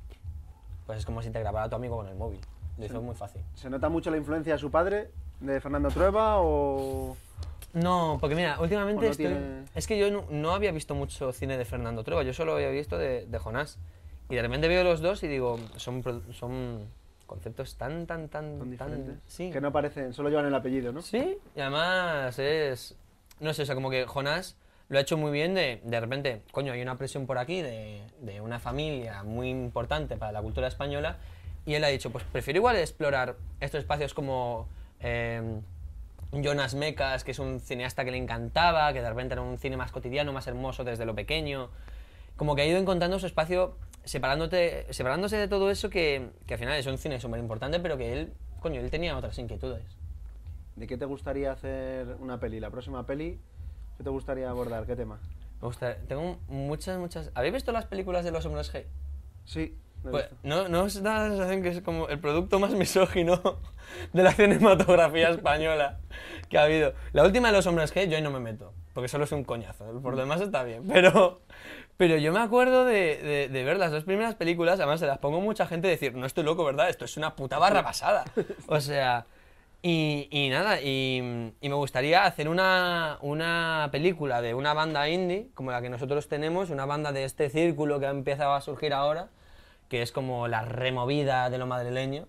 pues es como si te grabara tu amigo con el móvil. Lo hizo muy fácil. ¿Se nota mucho la influencia de su padre, de Fernando Trueba, o...? No, porque mira, últimamente ¿O no estoy- tiene- es que yo no, no había visto mucho cine de Fernando Trueba, yo solo había visto de, de Jonás. Y de repente veo los dos y digo, son, son conceptos tan, tan, tan. Sí. Que no parecen, solo llevan el apellido, ¿no? Sí, y además es. No sé, o sea, como que Jonás lo ha hecho muy bien de, de repente, coño, hay una presión por aquí de, de una familia muy importante para la cultura española y él ha dicho, pues prefiero igual explorar estos espacios como eh, Jonas Mecas, que es un cineasta que le encantaba, que de repente era un cine más cotidiano, más hermoso desde lo pequeño. Como que ha ido encontrando su espacio separándote, separándose de todo eso que, que al final es un cine súper importante, pero que él, coño, él tenía otras inquietudes. ¿De qué te gustaría hacer una peli? La próxima peli, ¿qué te gustaría abordar? ¿Qué tema? Me gusta, tengo muchas, muchas... ¿Habéis visto las películas de los hombres G? Sí. lo he Pues, visto. ¿no, ¿No os da la sensación que es como el producto más misógino de la cinematografía española que ha habido? La última de los hombres G, yo ahí no me meto, porque solo es un coñazo. Por lo demás está bien, pero, pero yo me acuerdo de, de- de ver las dos primeras películas, además se las pongo mucha gente decir, no estoy loco, ¿verdad? Esto es una puta barra pasada. O sea, y, y nada, y, y me gustaría hacer una, una película de una banda indie, como la que nosotros tenemos, una banda de este círculo que ha empezado a surgir ahora, que es como la removida de lo madrileño.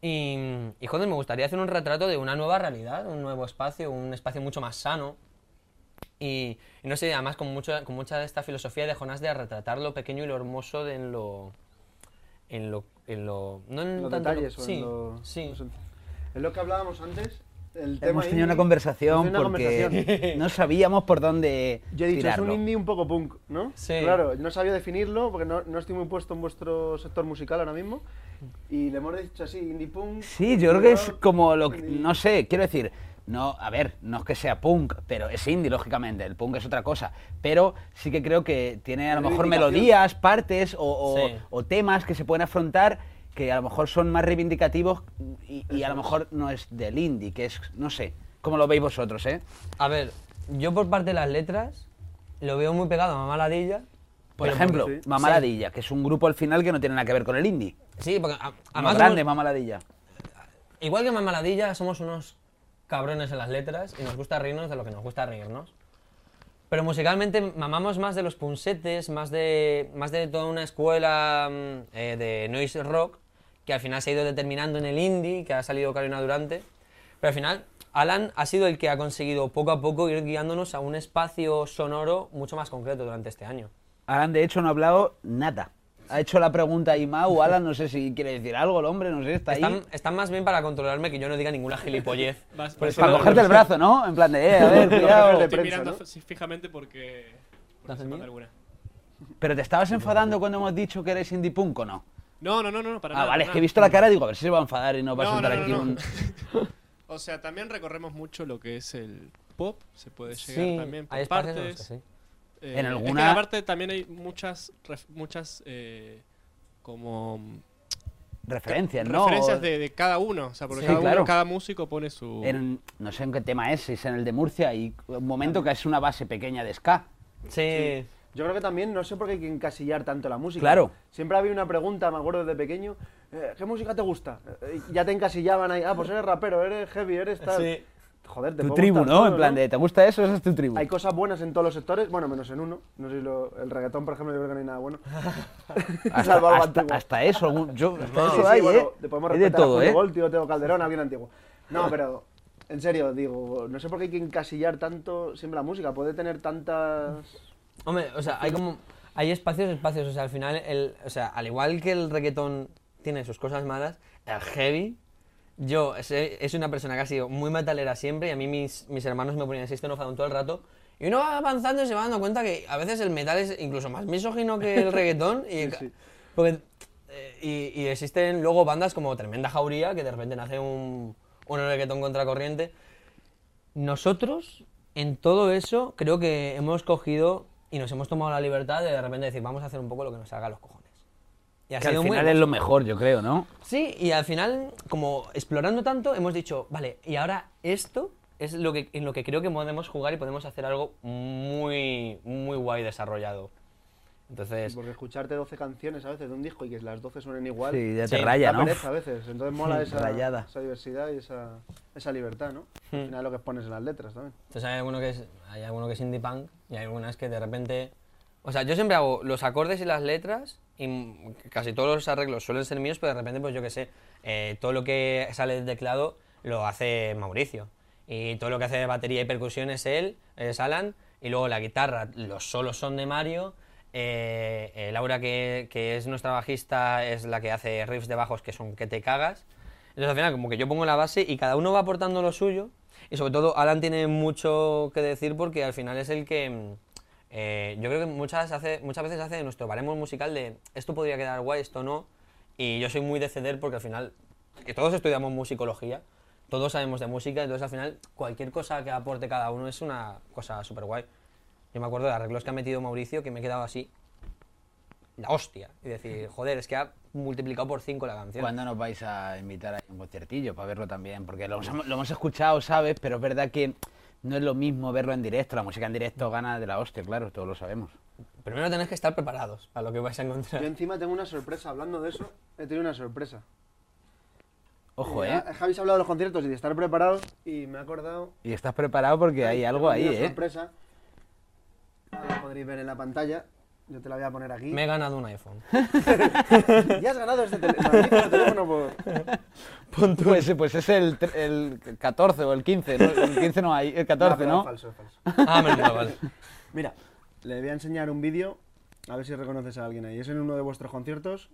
Y, y joder, me gustaría hacer un retrato de una nueva realidad, un nuevo espacio, un espacio mucho más sano. Y, y no sé, además con, mucho, con mucha de esta filosofía de Jonás de retratar lo pequeño y lo hermoso de en lo... En lo, en lo no en los tanto lo- detalles o sí, en lo... sí. no sé. Es lo que hablábamos antes. El tema Hemos tenido indie. una conversación una porque conversación. no sabíamos por dónde Yo he dicho, tirarlo. es un indie un poco punk, ¿no? Sí. Claro, no sabía definirlo porque no, no estoy muy puesto en vuestro sector musical ahora mismo. Y le hemos dicho así, indie punk. Sí, yo creo que es como lo que, indie- no sé, quiero decir, no, a ver, no es que sea punk, pero es indie, lógicamente, el punk es otra cosa, pero sí que creo que tiene a lo mejor melodías, partes o, o- Sí. o temas que se pueden afrontar que a lo mejor son más reivindicativos y, y a lo mejor no es del indie, que es, no sé, ¿cómo lo veis vosotros, eh? A ver, yo por parte de las letras lo veo muy pegado a Mamá Ladilla. Por ejemplo, sí. Mamá Sí. Ladilla, que es un grupo al final que no tiene nada que ver con el indie. Sí, porque a- Más grande, somos- Mamá Ladilla. igual que Mamá Ladilla, somos unos cabrones en las letras y nos gusta reírnos de lo que nos gusta reírnos. Pero musicalmente mamamos más de los punsetes, más de, más de toda una escuela mm, eh, de noise rock que al final se ha ido determinando en el indie, que ha salido Carolina Durante. Pero al final, Alan ha sido el que ha conseguido poco a poco ir guiándonos a un espacio sonoro mucho más concreto durante este año. Alan, de hecho, no ha hablado nada. Ha hecho la pregunta a Imau, Alan, no sé si quiere decir algo, el hombre, no sé, está ahí. Están, están más bien para controlarme que yo no diga ninguna gilipollez. Vas- Para cogerte el brazo, ¿no? En plan de, eh, a ver, cuidado. Estoy prensa, mirando ¿no? fi- fijamente porque. porque ¿Haces se alguna. Pero te estabas enfadando cuando hemos dicho que eres indie punk o no? No, no, no, no, para Ah, nada. vale, para es que he visto la cara y digo, a ver si se va a enfadar y no va a No, soltar no, no, aquí no. un. O sea, también recorremos mucho lo que es el pop, se puede llegar Sí, también por hay partes. que sí. Eh, En es que alguna- aparte también hay muchas, ref- muchas eh, como Referencias, ¿no? referencias de, de cada uno, o sea, porque Sí, cada, uno- claro. cada músico pone su... en- no sé en qué tema es, si es en el de Murcia y un momento que es una base pequeña de ska. Sí. Yo creo que también, no sé por qué hay que encasillar tanto la música. Claro. Siempre había una pregunta, me acuerdo desde pequeño, eh, ¿qué música te gusta? Eh, ya te encasillaban ahí, ah, pues eres rapero, eres heavy, eres tal. Sí. Joder, te Tu tribu, ¿no? todo, En plan de, ¿te gusta eso? Esa es tu tribu. Hay cosas buenas en todos los sectores, bueno, menos en uno. No sé si lo- el reggaetón, por ejemplo, yo creo que no hay nada bueno. Hasta, hasta- antiguo. hasta eso, algún- yo, hasta Sí, eso sí, hay, bueno, ¿eh? te podemos Hay de respetar a todo, Julio ¿eh? Volti o Teo Calderón, bien antiguo. No, pero en serio, digo, no sé por qué hay que encasillar tanto siempre la música. Puede tener tantas... Hombre, o sea, hay como. Hay espacios, espacios. O sea, al final, el, o sea, al igual que el reggaetón tiene sus cosas malas, el heavy. Yo es una persona que ha sido muy metalera siempre y a mí mis, mis hermanos me ponían System of todo el rato. Y uno va avanzando y se va dando cuenta que a veces el metal es incluso más misógino que el reggaetón. Y, sí. porque, eh, y, y existen luego bandas como Tremenda Jauría que de repente nace un, un reggaetón contracorriente. Nosotros, en todo eso, creo que hemos cogido y nos hemos tomado la libertad de de repente decir, vamos a hacer un poco lo que nos salga a los cojones. Y ha Que al sido muy final es hermoso. lo mejor, yo creo, ¿no? Sí, y al final, como explorando tanto, hemos dicho, vale, y ahora esto es lo que, en lo que creo que podemos jugar y podemos hacer algo muy, muy guay desarrollado. Entonces, Porque escucharte 12 canciones a veces de un disco y que las 12 suenen igual... Sí, ya te Sí, raya, ¿no? a veces, entonces mola esa, Rayada. esa diversidad y esa, esa libertad, ¿no? Al Hmm. final lo que pones en las letras también. entonces hay alguno que es, hay alguno que es indie punk y hay algunas que de repente... O sea, yo siempre hago los acordes y las letras y casi todos los arreglos suelen ser míos, pero de repente, pues yo qué sé, eh, todo lo que sale del teclado lo hace Mauricio. Y todo lo que hace de batería y percusión es él, es Alan. Y luego la guitarra, los solos son de Mario. Eh, eh, Laura, que, es nuestra bajista, es la que hace riffs de bajos que son que te cagas. Entonces al final como que yo pongo la base y cada uno va aportando lo suyo. Y sobre todo Alan tiene mucho que decir porque al final es el que... mm, eh, yo creo que muchas, muchas veces hace nuestro baremo musical de esto podría quedar guay, esto no. Y yo soy muy de ceder porque al final, que todos estudiamos musicología, todos sabemos de música, entonces al final cualquier cosa que aporte cada uno es una cosa súper guay. Yo me acuerdo de arreglos que ha metido Mauricio que me he quedado así. la hostia. Y decir, joder, es que ha multiplicado por 5 la canción. ¿Cuándo nos vais a invitar a un conciertillo para verlo también? Porque lo hemos, lo hemos escuchado, ¿sabes? Pero es verdad que no es lo mismo verlo en directo. La música en directo gana de la hostia, claro, todos lo sabemos. Primero tenéis que estar preparados a lo que vais a encontrar. Yo encima tengo una sorpresa, hablando de eso, he tenido una sorpresa. Ojo, ¿eh? ya- Habéis hablado de los conciertos y de estar preparados y me he acordado... Y estás preparado porque hay algo ahí, una ¿eh? sorpresa. Podréis ver en la pantalla. Yo te la voy a poner aquí. Me he ganado un iPhone. Ya has ganado este teléfono por... Pues, pues es el, el 14 o el 15, ¿no? El 15 no hay, el 14, pero ¿no? Es falso, es falso. Ah, menos mal, vale. Mira, le voy a enseñar un vídeo, a ver si reconoces a alguien ahí. Es en uno de vuestros conciertos.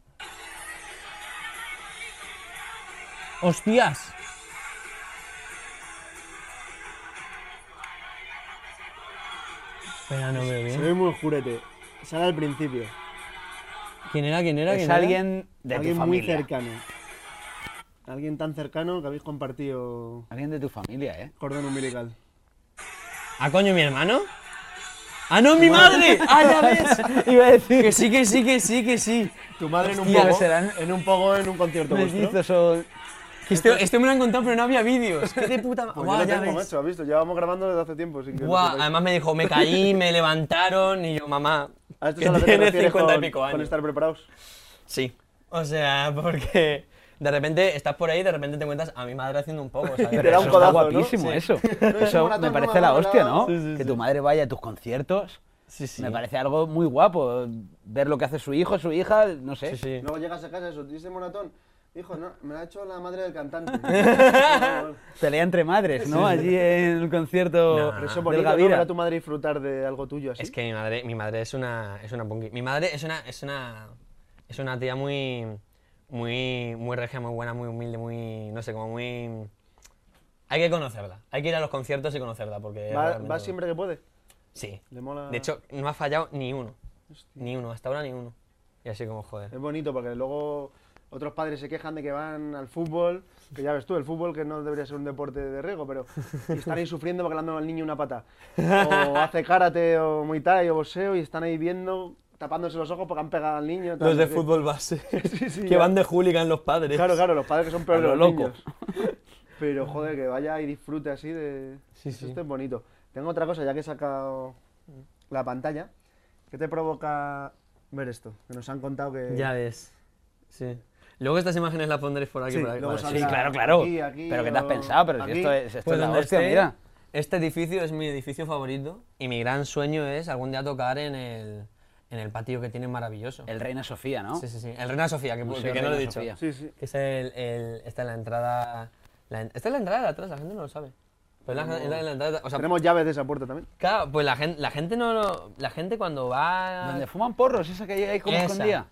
¡Hostias! Espera, no veo Se bien. ve muy jurete. Sale al principio. ¿Quién era? ¿Quién era? Es ¿Quién era? alguien de alguien tu muy familia. cercano. Alguien tan cercano que habéis compartido Alguien de tu familia, ¿eh? cordón umbilical. ¿Ah, coño, mi hermano? ¡Ah, no, mi madre! ¡Ah, ya ves! Iba a decir. Que sí, que sí, que sí, que sí. Tu madre en un Hostia, serán- en un pogo en un concierto vuestro. Mellizos o- Que este, este me lo han contado, pero no había vídeos. ¡Qué de puta madre! Pues Guau, yo lo ya tengo, ves. macho, ¿has visto? Llevamos grabando desde hace tiempo. Sin que lo Guau, sepáis. además me dijo, me caí, me levantaron y yo, mamá, ¿A esto que es a lo que te tiene refieres 50 con, y pico con años. estar preparados? Sí. O sea, porque de repente estás por ahí y de repente te encuentras a mi madre haciendo un poco, ¿sabes? Y te da un Eso codazo, guapísimo, Sí. eso. es Eso me parece la hostia. ¿no? Sí, sí, que sí. tu madre vaya a tus conciertos. Sí, sí. Me parece algo muy guapo. Ver lo que hace su hijo, su hija, no sé. Sí, sí. Luego llegas a casa, eso, ¿tienes maratón? Hijo, no, me lo ha hecho la madre del cantante. Pelea entre madres, ¿no? Allí en el concierto No, eso es del bonito, ¿no? Gavira. A tu madre disfrutar de algo tuyo así. Es que mi madre, mi madre es una, es una punky. Mi madre es una, es una, es una tía muy, muy, muy regia, muy buena, muy humilde, muy, no sé, como muy. Hay que conocerla. Hay que ir a los conciertos y conocerla porque. ¿Va, realmente- va siempre que puede? Sí. Le mola... De hecho, no ha fallado ni uno. Ni uno, hasta ahora ni uno. Y así como joder. Es bonito porque luego otros padres se quejan de que van al fútbol, que ya ves tú, el fútbol que no debería ser un deporte de riesgo, pero y están ahí sufriendo porque le han dado al niño una pata. O hace karate o muay thai o boxeo y están ahí viendo, tapándose los ojos porque han pegado al niño. tal, Los de fútbol base. Sí, sí, que ya. van de hooligan los padres. Claro, claro, los padres que son peores los loco. niños. Pero joder, que vaya y disfrute así de... Sí, sí. Esto es bonito. Tengo otra cosa, ya que he sacado la pantalla. ¿Qué te provoca ver esto? Que nos han contado que... Ya ves. Sí. Luego estas imágenes las pondréis por aquí. Sí, por aquí. luego Vale, Sí, claro, claro. aquí, aquí Pero ¿qué te has pensado? Pero si esto es, esto Pues es la hostia, esté, mira. Este edificio es mi edificio favorito y mi gran sueño es algún día tocar en el, en el patio que tiene maravilloso. El Reina Sofía, ¿no? Sí, sí, sí. El Reina Sofía, que, Museo que- que no lo he Reina dicho. Sofía. Sí, sí. Que es el, el- esta es la entrada. la en- esta es la entrada de atrás, la gente no lo sabe. Pero es la, es la- la entrada. O sea, Tenemos llaves de esa puerta también. claro, pues la gente, la gente no lo- La gente cuando va. Donde fuman porros, esa que hay ahí como escondida.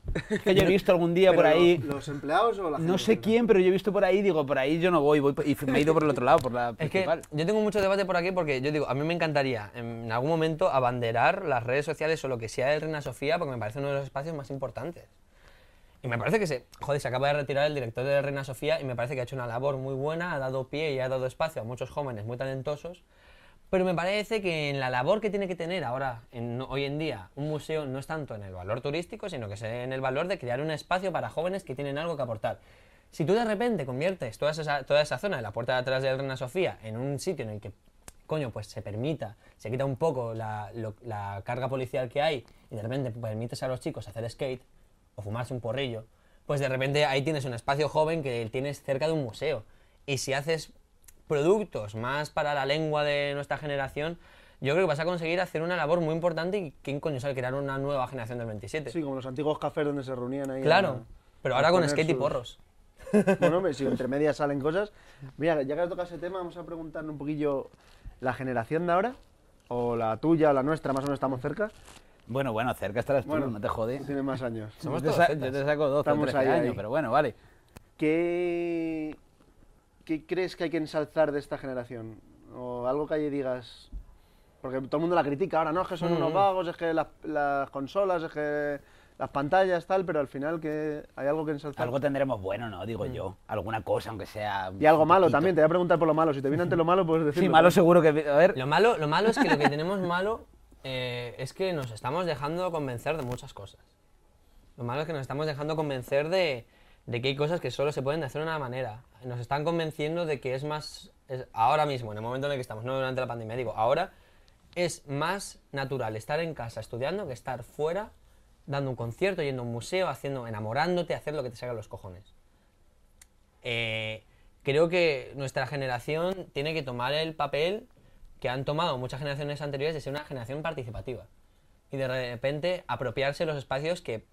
Que yo he visto algún día por ahí. ¿Los empleados o la gente? No sé quién, pero yo he visto por ahí, digo, por ahí yo no voy, voy por- y me he ido por el otro lado, por la Es que principal. yo tengo mucho debate por aquí porque yo digo, a mí me encantaría en algún momento abanderar las redes sociales o lo que sea de Reina Sofía porque me parece uno de los espacios más importantes. Y me parece que se, joder, se acaba de retirar el director de Reina Sofía y me parece que ha hecho una labor muy buena, ha dado pie y ha dado espacio a muchos jóvenes muy talentosos. Pero me parece que en la labor que tiene que tener ahora, hoy en día, un museo no es tanto en el valor turístico, sino que es en el valor de crear un espacio para jóvenes que tienen algo que aportar. Si tú de repente conviertes toda esa, toda esa zona de la puerta de atrás de Reina Sofía en un sitio en el que, coño, pues se permita, se quita un poco la, la carga policial que hay y de repente permites a los chicos hacer skate o fumarse un porrillo, pues de repente ahí tienes un espacio joven que tienes cerca de un museo. Y si haces productos más para la lengua de nuestra generación, yo creo que vas a conseguir hacer una labor muy importante y quién coño sabe crear una nueva generación del 27. Sí, como los antiguos cafés donde se reunían ahí. claro, a- pero ahora con skate y sus- porros. Bueno, hombre, si entre medias salen cosas. Mira, ya que has tocado ese tema, vamos a preguntarle un poquillo la generación de ahora, o la tuya o la nuestra, más o menos estamos cerca. Bueno, bueno, cerca estarás tú, Bueno, no te jode. tú tienes más años. Somos yo, te todos sa- zetas. yo te saco 12 o Estamos 13 ahí, años, ahí. pero bueno, vale. ¿Qué, ¿Qué crees que hay que ensalzar de esta generación? O algo que ahí digas. Porque todo el mundo la critica ahora, ¿no? Es que son unos Mm. vagos, es que las, las consolas, es que las pantallas, tal, pero al final que hay algo que ensalzar. Algo tendremos bueno, ¿no? Digo yo. Alguna cosa, aunque sea. y algo malo también, te voy a preguntar por lo malo. Si te viene ante lo malo, puedes decirlo. Sí, malo seguro que. A ver, Lo malo, lo malo es que lo que tenemos malo eh, es que nos estamos dejando convencer de muchas cosas. Lo malo es que nos estamos dejando convencer de, que hay cosas que solo se pueden hacer de una manera. Nos están convenciendo de que es más, ahora mismo, en el momento en el que estamos, no durante la pandemia, digo, ahora es más natural estar en casa estudiando que estar fuera dando un concierto, yendo a un museo, haciendo, enamorándote, hacer lo que te salga los cojones. Eh, creo que nuestra generación tiene que tomar el papel que han tomado muchas generaciones anteriores de ser una generación participativa. Y de repente apropiarse los espacios que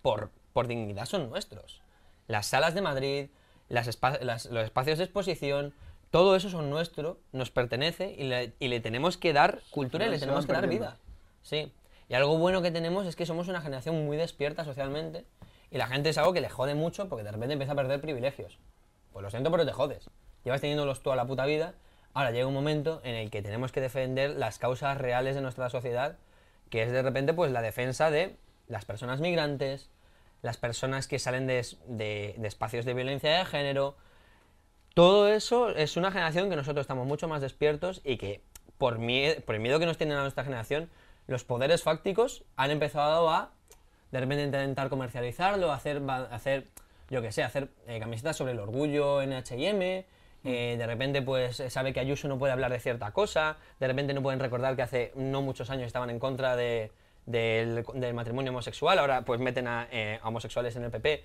por, por dignidad son nuestros. Las salas de Madrid, las espa- las- los espacios de exposición, todo eso son nuestro, nos pertenece y le, y le tenemos que dar cultura y le tenemos que dar vida. Sí. Y algo bueno que tenemos es que somos una generación muy despierta socialmente y la gente es algo que le jode mucho porque de repente empieza a perder privilegios. Pues lo siento, pero te jodes. Llevas teniéndolos toda la puta vida. Ahora llega un momento en el que tenemos que defender las causas reales de nuestra sociedad, que es de repente pues la defensa de las personas migrantes, las personas que salen de, de- de espacios de violencia de género. Todo eso es una generación que nosotros estamos mucho más despiertos y que por, mie- por el miedo que nos tienen a nuestra generación, los poderes fácticos han empezado a de repente intentar comercializarlo, hacer, hacer yo que sé, hacer eh, camisetas sobre el orgullo en H&M, eh, de repente pues sabe que Ayuso no puede hablar de cierta cosa, de repente no pueden recordar que hace no muchos años estaban en contra de- del, del matrimonio homosexual, ahora pues meten a, eh, a homosexuales en el PP.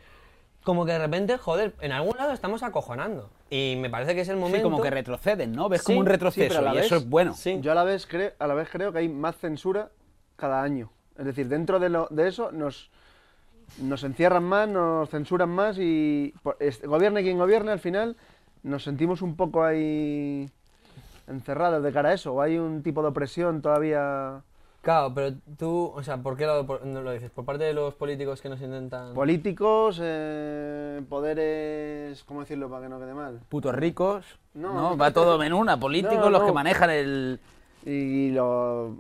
Como que de repente, joder, en algún lado estamos acojonando. Y me parece que es el momento... Sí, como que retroceden, ¿no? Ves Sí, como un sí, retroceso pero a la y vez- eso es bueno. Sí. Yo a la vez creo, a la vez creo que hay más censura cada año. Es decir, dentro de, lo, de eso nos, nos encierran más, nos censuran más y por- es- gobierne quien gobierne, al final nos sentimos un poco ahí encerrados de cara a eso. O hay un tipo de opresión todavía Claro, pero tú, o sea, ¿por qué lo, por- no lo dices? ¿Por parte de los políticos que nos intentan...? políticos, eh, poderes, ¿cómo decirlo para que no quede mal? Putos ricos, No. no, va todo en una. Políticos, No, los que manejan el... y lo-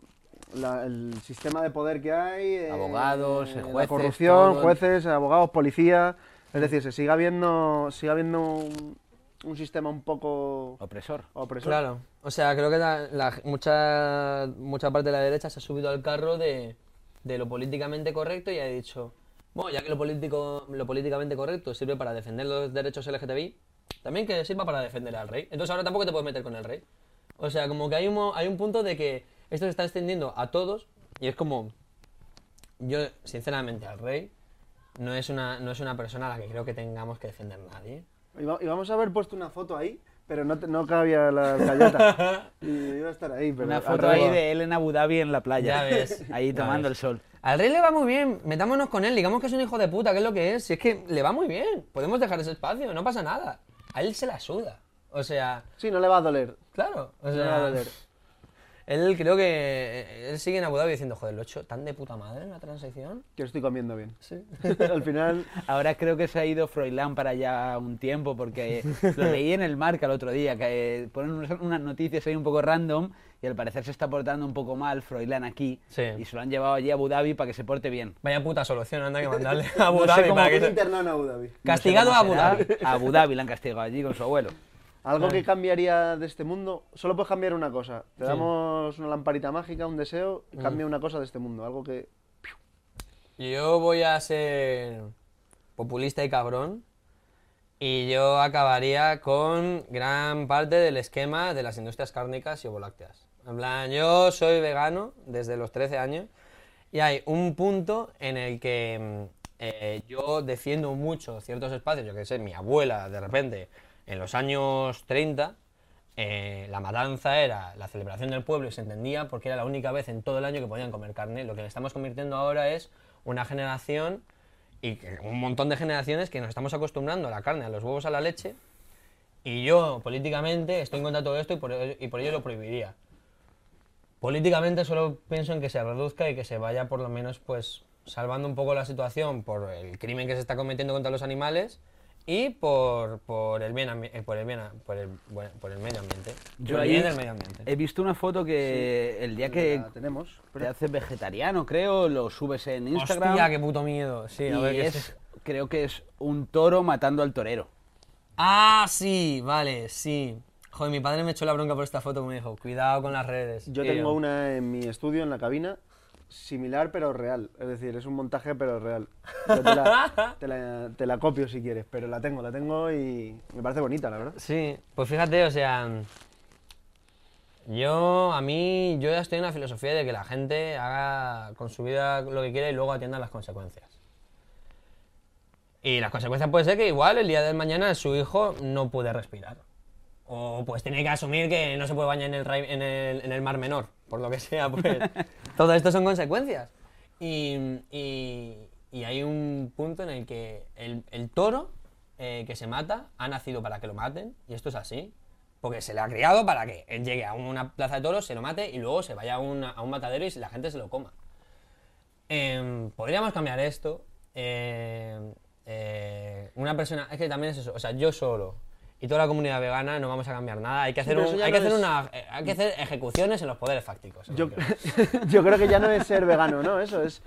la- el sistema de poder que hay, eh, Abogados, la jueces, corrupción, todo. jueces, abogados, policía, es decir, se sigue habiendo, sigue habiendo un, un sistema un poco Opresor. opresor. Claro, o sea, creo que la, la- mucha, mucha parte de la derecha se ha subido al carro de, de lo políticamente correcto y ha dicho, bueno, ya que lo, político, lo políticamente correcto sirve para defender los derechos LGTBI, también que sirva para defender al rey. Entonces ahora tampoco te puedes meter con el rey. O sea, como que hay un, mo- hay un punto de que esto se está extendiendo a todos y es como, yo sinceramente al rey no es una, no es una persona a la que creo que tengamos que defender nadie. Y, va- y vamos a haber puesto una foto ahí, pero no, te- no cabía la galleta. y iba a estar ahí, pero Una foto ahí de él en Abu Dhabi en la playa. Ya ves, Ahí tomando ves. el sol. Al rey le va muy bien, metámonos con él, digamos que es un hijo de puta, que es lo que es, si es que le va muy bien, podemos dejar ese espacio, no pasa nada. A él se la suda. O sea, Sí, no le va a doler. claro, o No le va a sea, doler. Él creo que eh, él sigue en Abu Dhabi diciendo, joder, lo he hecho tan de puta madre en la transición. Que estoy comiendo bien. Sí. al final, Ahora creo que se ha ido Froilán para allá un tiempo porque lo leí en el Marca el otro día, que eh, ponen unas, noticias ahí un poco random y al parecer se está portando un poco mal Froilán aquí Sí. y se lo han llevado allí a Abu Dhabi para que se porte bien. Vaya puta solución, anda que mandarle a Abu No sé Dhabi cómo para que un se- internado en Abu Dhabi. Castigado a Abu. Dhabi. A Abu Dhabi la han castigado allí con su abuelo. Algo que cambiaría de este mundo, solo puedes cambiar una cosa. Te Sí. damos una lamparita mágica, un deseo, y Mm. cambia una cosa de este mundo. Algo que. Yo voy a ser populista y cabrón. Y yo acabaría con gran parte del esquema de las industrias cárnicas y ovolácteas. En plan, yo soy vegano desde los 13 años y hay un punto en el que mm, eh, yo defiendo mucho ciertos espacios. Yo que sé, mi abuela, de repente, en los años 30, eh, la matanza era la celebración del pueblo y se entendía porque era la única vez en todo el año que podían comer carne. Lo que estamos convirtiendo ahora es una generación y un montón de generaciones que nos estamos acostumbrando a la carne, a los huevos, a la leche. Y yo, políticamente, estoy en contra de todo esto y por, ello- y por ello lo prohibiría. Políticamente solo pienso en que se reduzca y que se vaya por lo menos pues salvando un poco la situación por el crimen que se está cometiendo contra los animales y por, por el bien eh, por el bien a- por el, por el medio ambiente. Yo ahí bien del medio ambiente. He visto una foto que el día que tenemos. te haces vegetariano, creo, lo subes en Instagram. Hostia, qué puto miedo. Sí, a y ver es, es. creo que es un toro matando al torero. Ah, sí, vale, sí. Joder, mi padre me echó la bronca por esta foto que me dijo, cuidado con las redes. Yo tengo una en mi estudio, en la cabina, similar pero real. Es decir, es un montaje pero real. Yo te la, te la- te la copio si quieres, pero la tengo, la tengo y me parece bonita, la verdad. Sí, pues fíjate, o sea, yo, a mí, yo ya estoy en la filosofía de que la gente haga con su vida lo que quiera y luego atienda las consecuencias. Y las consecuencias puede ser que igual el día de mañana su hijo no puede respirar. O pues tiene que asumir que no se puede bañar en el, rai- en el, en el mar menor, por lo que sea, pues todo esto son consecuencias. Y, y- y hay un punto en el que el, el toro eh, que se mata ha nacido para que lo maten, y esto es así. Porque se le ha criado para que él llegue a una plaza de toros, se lo mate y luego se vaya a, una- a un matadero y la gente se lo coma. Em, podríamos cambiar esto. em, eh, una persona, es que también es eso, o sea, yo solo y toda la comunidad vegana no vamos a cambiar nada. Hay que hacer, un- hay que hacer es- una, eh, hay que hacer ejecuciones en los poderes fácticos. Yo, yo creo que ya no es ser vegano, ¿no? Eso es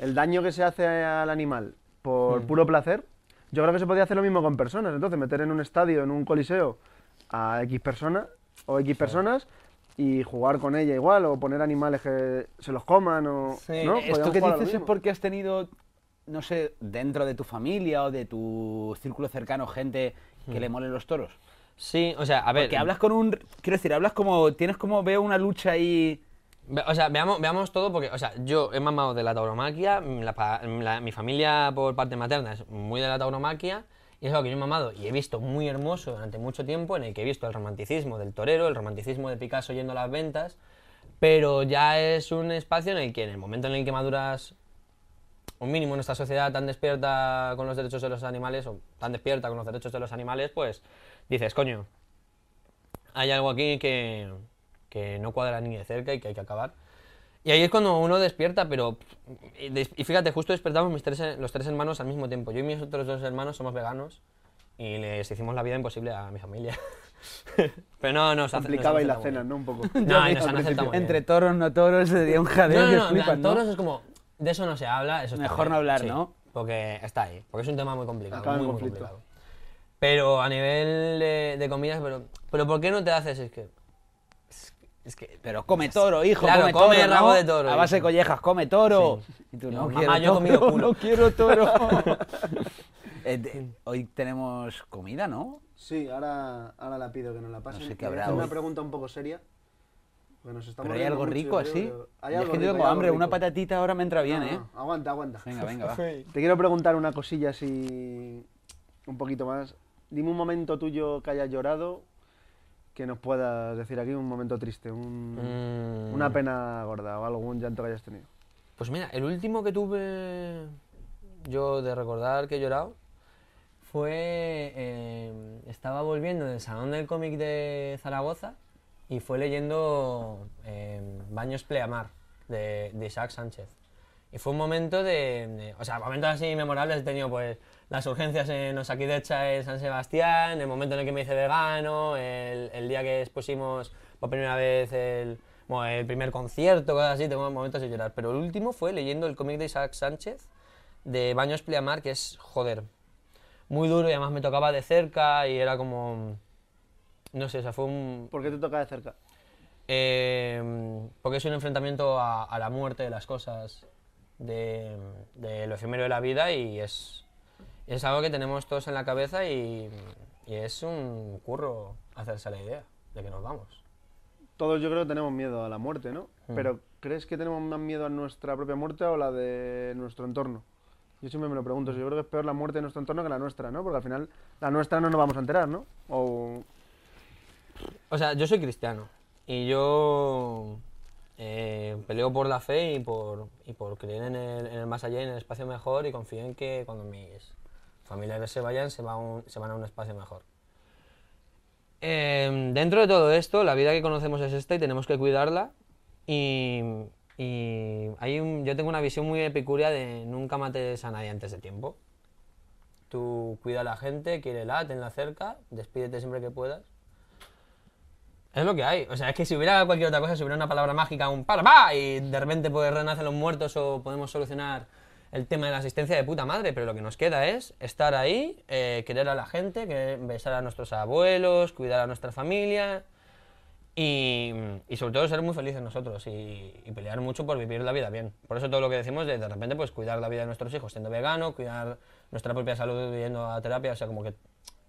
el daño que se hace al animal por puro placer. Yo creo que se podría hacer lo mismo con personas. Entonces, meter en un estadio, en un coliseo, a X personas o X personas y jugar con ella igual, o poner animales que se los coman, o. Sí, ¿no? Esto que dices es porque has tenido, no sé, dentro de tu familia o de tu círculo cercano gente que le molen los toros. Sí, o sea, a ver. Porque hablas con un, quiero decir, hablas como, tienes como, veo una lucha ahí... O sea, veamos, veamos todo porque, o sea, yo he mamado de la tauromaquia, mm, la la- mi familia por parte materna es muy de la tauromaquia y es algo que yo he mamado y he visto muy hermoso durante mucho tiempo en el que he visto el romanticismo del torero, el romanticismo de Picasso yendo a las ventas, pero ya es un espacio en el que en el momento en el que maduras un mínimo en esta sociedad tan despierta con los derechos de los animales o tan despierta con los derechos de los animales, pues dices, coño, hay algo aquí que, que no cuadra ni de cerca y que hay que acabar. Y ahí es cuando uno despierta, pero... Y y fíjate, justo despertamos mis tres, los tres hermanos al mismo tiempo. Yo y mis otros dos hermanos somos veganos y les hicimos la vida imposible a mi familia. pero no, nos las aceptado cenas, muy ¿no? Un poco. No, y nos han aceptado. Entre toros, no toros, sería un jaleo No, no, ¿no? toros es como... De eso no se habla, eso Mejor no hablar, sí, ¿no? Porque está ahí, porque es un tema muy complicado, Acaba en muy, muy conflicto. complicado. Pero a nivel de, de comidas, pero, pero ¿por qué no te haces? Es que... es- Es que... Pero come toro, hijo, Claro, come, come toro, ¿no? rabo de toro, A base de collejas, come toro. Sí. Y tú, Yo, no mamá, quiero yo he comido toro, culo. no quiero toro. Eh, de- hoy tenemos comida, ¿no? Sí, ahora, ahora la pido que nos la pasen. No sé qué habrá hacer una pregunta un poco seria. Nos estamos Pero hay algo mucho, rico así. Hay es que rico, tengo hambre, una patatita ahora me entra bien, No, ¿eh? no, Aguanta, aguanta. Venga, venga, va. Te quiero preguntar una cosilla así un poquito más. Dime un momento tuyo que hayas llorado que nos puedas decir aquí un momento triste, un- Mm. una pena gorda o algún llanto que hayas tenido. Pues mira, el último que tuve yo de recordar que he llorado fue. eh, estaba volviendo del Salón del Cómic de Zaragoza y fue leyendo eh, Baños Pleamar de, de Isaac Sánchez. Y fue un momento de, de- O sea, momentos así memorables he tenido, pues, las urgencias en Osakidecha en San Sebastián, el momento en el que me hice vegano, el, el día que expusimos por primera vez el, bueno, el primer concierto, cosas así, tengo momentos de llorar. Pero el último fue leyendo el cómic de Isaac Sánchez, de Baños Pleamar, que es, joder, muy duro y además me tocaba de cerca y era como... No sé, o sea, fue un, ¿Por qué te toca de cerca? eh, porque es un enfrentamiento a, a la muerte de las cosas, de, de lo efímero de la vida y es, es algo que tenemos todos en la cabeza y, y es un curro hacerse la idea de que nos vamos. Todos yo creo que tenemos miedo a la muerte, ¿no? Mm. Pero ¿crees que tenemos más miedo a nuestra propia muerte o la de nuestro entorno? Yo siempre me lo pregunto, yo creo que es peor la muerte de nuestro entorno que la nuestra, ¿no? Porque al final la nuestra no nos vamos a enterar, ¿no? O O sea, yo soy cristiano y yo eh, peleo por la fe y por, y por creer en el, más allá y en el espacio mejor y confío en que cuando mis familiares se vayan, se, van a un espacio mejor. Eh, dentro de todo esto, la vida que conocemos es esta y tenemos que cuidarla. Y, hay yo tengo una visión muy epicuria de nunca mates a nadie antes de tiempo. Tú cuida a la gente, quiérela, tenla cerca, despídete siempre que puedas. Es lo que hay. O sea, es que si hubiera cualquier otra cosa, si hubiera una palabra mágica, un para, pa, y de repente pues renacen los muertos o podemos solucionar el tema de la asistencia de puta madre, pero lo que nos queda es estar ahí, eh, querer a la gente, besar a nuestros abuelos, cuidar a nuestra familia Y, y sobre todo ser muy felices nosotros y, y pelear mucho por vivir la vida bien. Por eso todo lo que decimos de de repente pues cuidar la vida de nuestros hijos siendo vegano, cuidar nuestra propia salud yendo a terapia, o sea, como que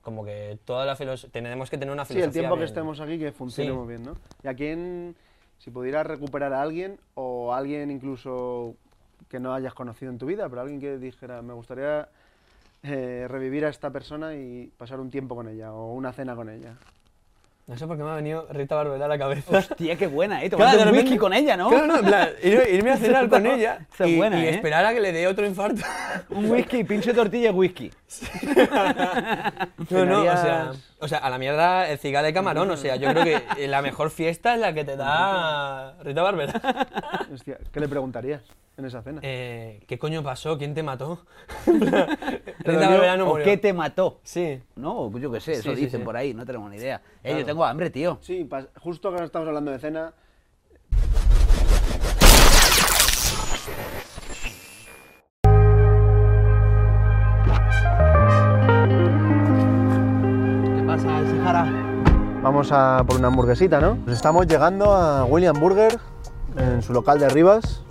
como que toda la filosofía tenemos que tener una Sí, filosofía el tiempo que estemos aquí que funcionemos Sí. bien, ¿no? ¿Y a quién, si pudieras recuperar a alguien o a alguien incluso que no hayas conocido en tu vida, pero alguien que dijera, me gustaría eh, revivir a esta persona y pasar un tiempo con ella o una cena con ella? No sé por qué me ha venido Rita Barbera a la cabeza. Hostia, qué buena, ¿eh? Claro, un whisky con ella, ¿no? Claro, no, en plan, ir- irme a cenar con ella es y, buena, y ¿eh? esperar a que le dé otro infarto. Un whisky, pinche tortilla y whisky. No, no, o sea, o sea, a la mierda el cigarro de camarón, o sea, yo creo que la mejor fiesta es la que te da Rita Barbera. Hostia, ¿qué le preguntarías en esa cena? Eh, ¿Qué coño pasó? ¿Quién te mató? ¿Te Rita dolió Barbera no ¿O murió. qué te mató? Sí. No, pues yo qué sé, eso Sí, sí, dicen sí. por ahí, no tenemos ni idea. Eh, Claro. yo tengo hambre, tío. Sí, pas- justo que estamos hablando de cena, ¿Qué pasa, Sahara? vamos a por una hamburguesita, ¿no? Pues estamos llegando a William Burger, en su local de Rivas.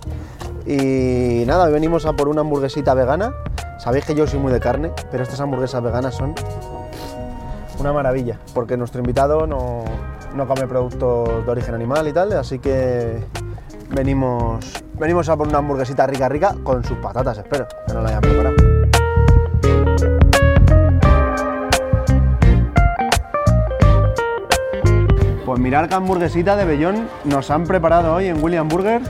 Y nada, hoy venimos a por una hamburguesita vegana. Sabéis que yo soy muy de carne, pero estas hamburguesas veganas son una maravilla, porque nuestro invitado no, no come productos de origen animal y tal, así que venimos, venimos a por una hamburguesita rica rica con sus patatas, espero, que no la hayan preparado. Pues mirar qué hamburguesita de Bellón nos han preparado hoy en William Burger,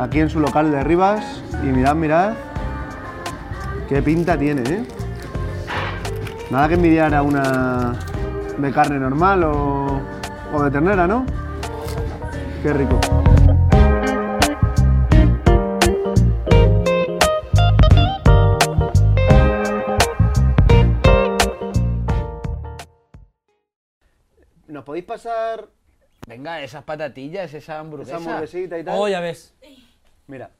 aquí en su local de Rivas. Y mirad, mirad, qué pinta tiene, ¿eh? Nada que envidiar a una de carne normal o, o de ternera, ¿no? Qué rico. ¿Nos podéis pasar Venga, esas patatillas, esa hamburguesa. esa hamburguesita y tal? Oh, ya ves. Mira,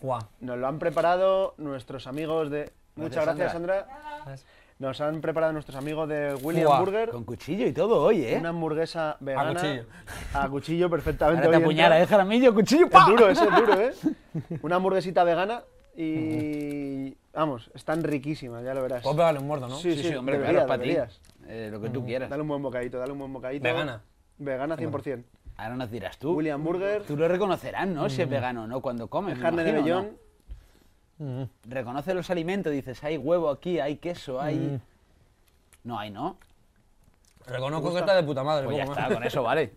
Guau. nos lo han preparado nuestros amigos de... Muchas gracias, Sandra. Nos han preparado nuestros amigos de William Burger Con cuchillo y todo hoy, ¿eh? una hamburguesa vegana. cuchillo. A cuchillo, perfectamente. Ahora te apuñala. ¿eh, Jaramillo? Cuchillo, Es duro, ese es duro, ¿eh? Una hamburguesita vegana y... Vamos, están riquísimas, ya lo verás. Puedo pegarle un muerdo, ¿no? Sí, Sí, sí, hombre, deberías, claro, para ti. Eh, lo que tú quieras. Dale un buen bocadito, dale un buen bocadito. Vegana. Vegana 100%. Ahora nos dirás tú. William Burger, Tú lo reconocerás, ¿no? Si es vegano o no cuando comes. me carne de vellón. ¿no? Reconoce los alimentos, dices, hay huevo aquí, hay queso, hay... No hay, ¿no? Reconozco que está de puta madre. Pues ya está, con eso vale.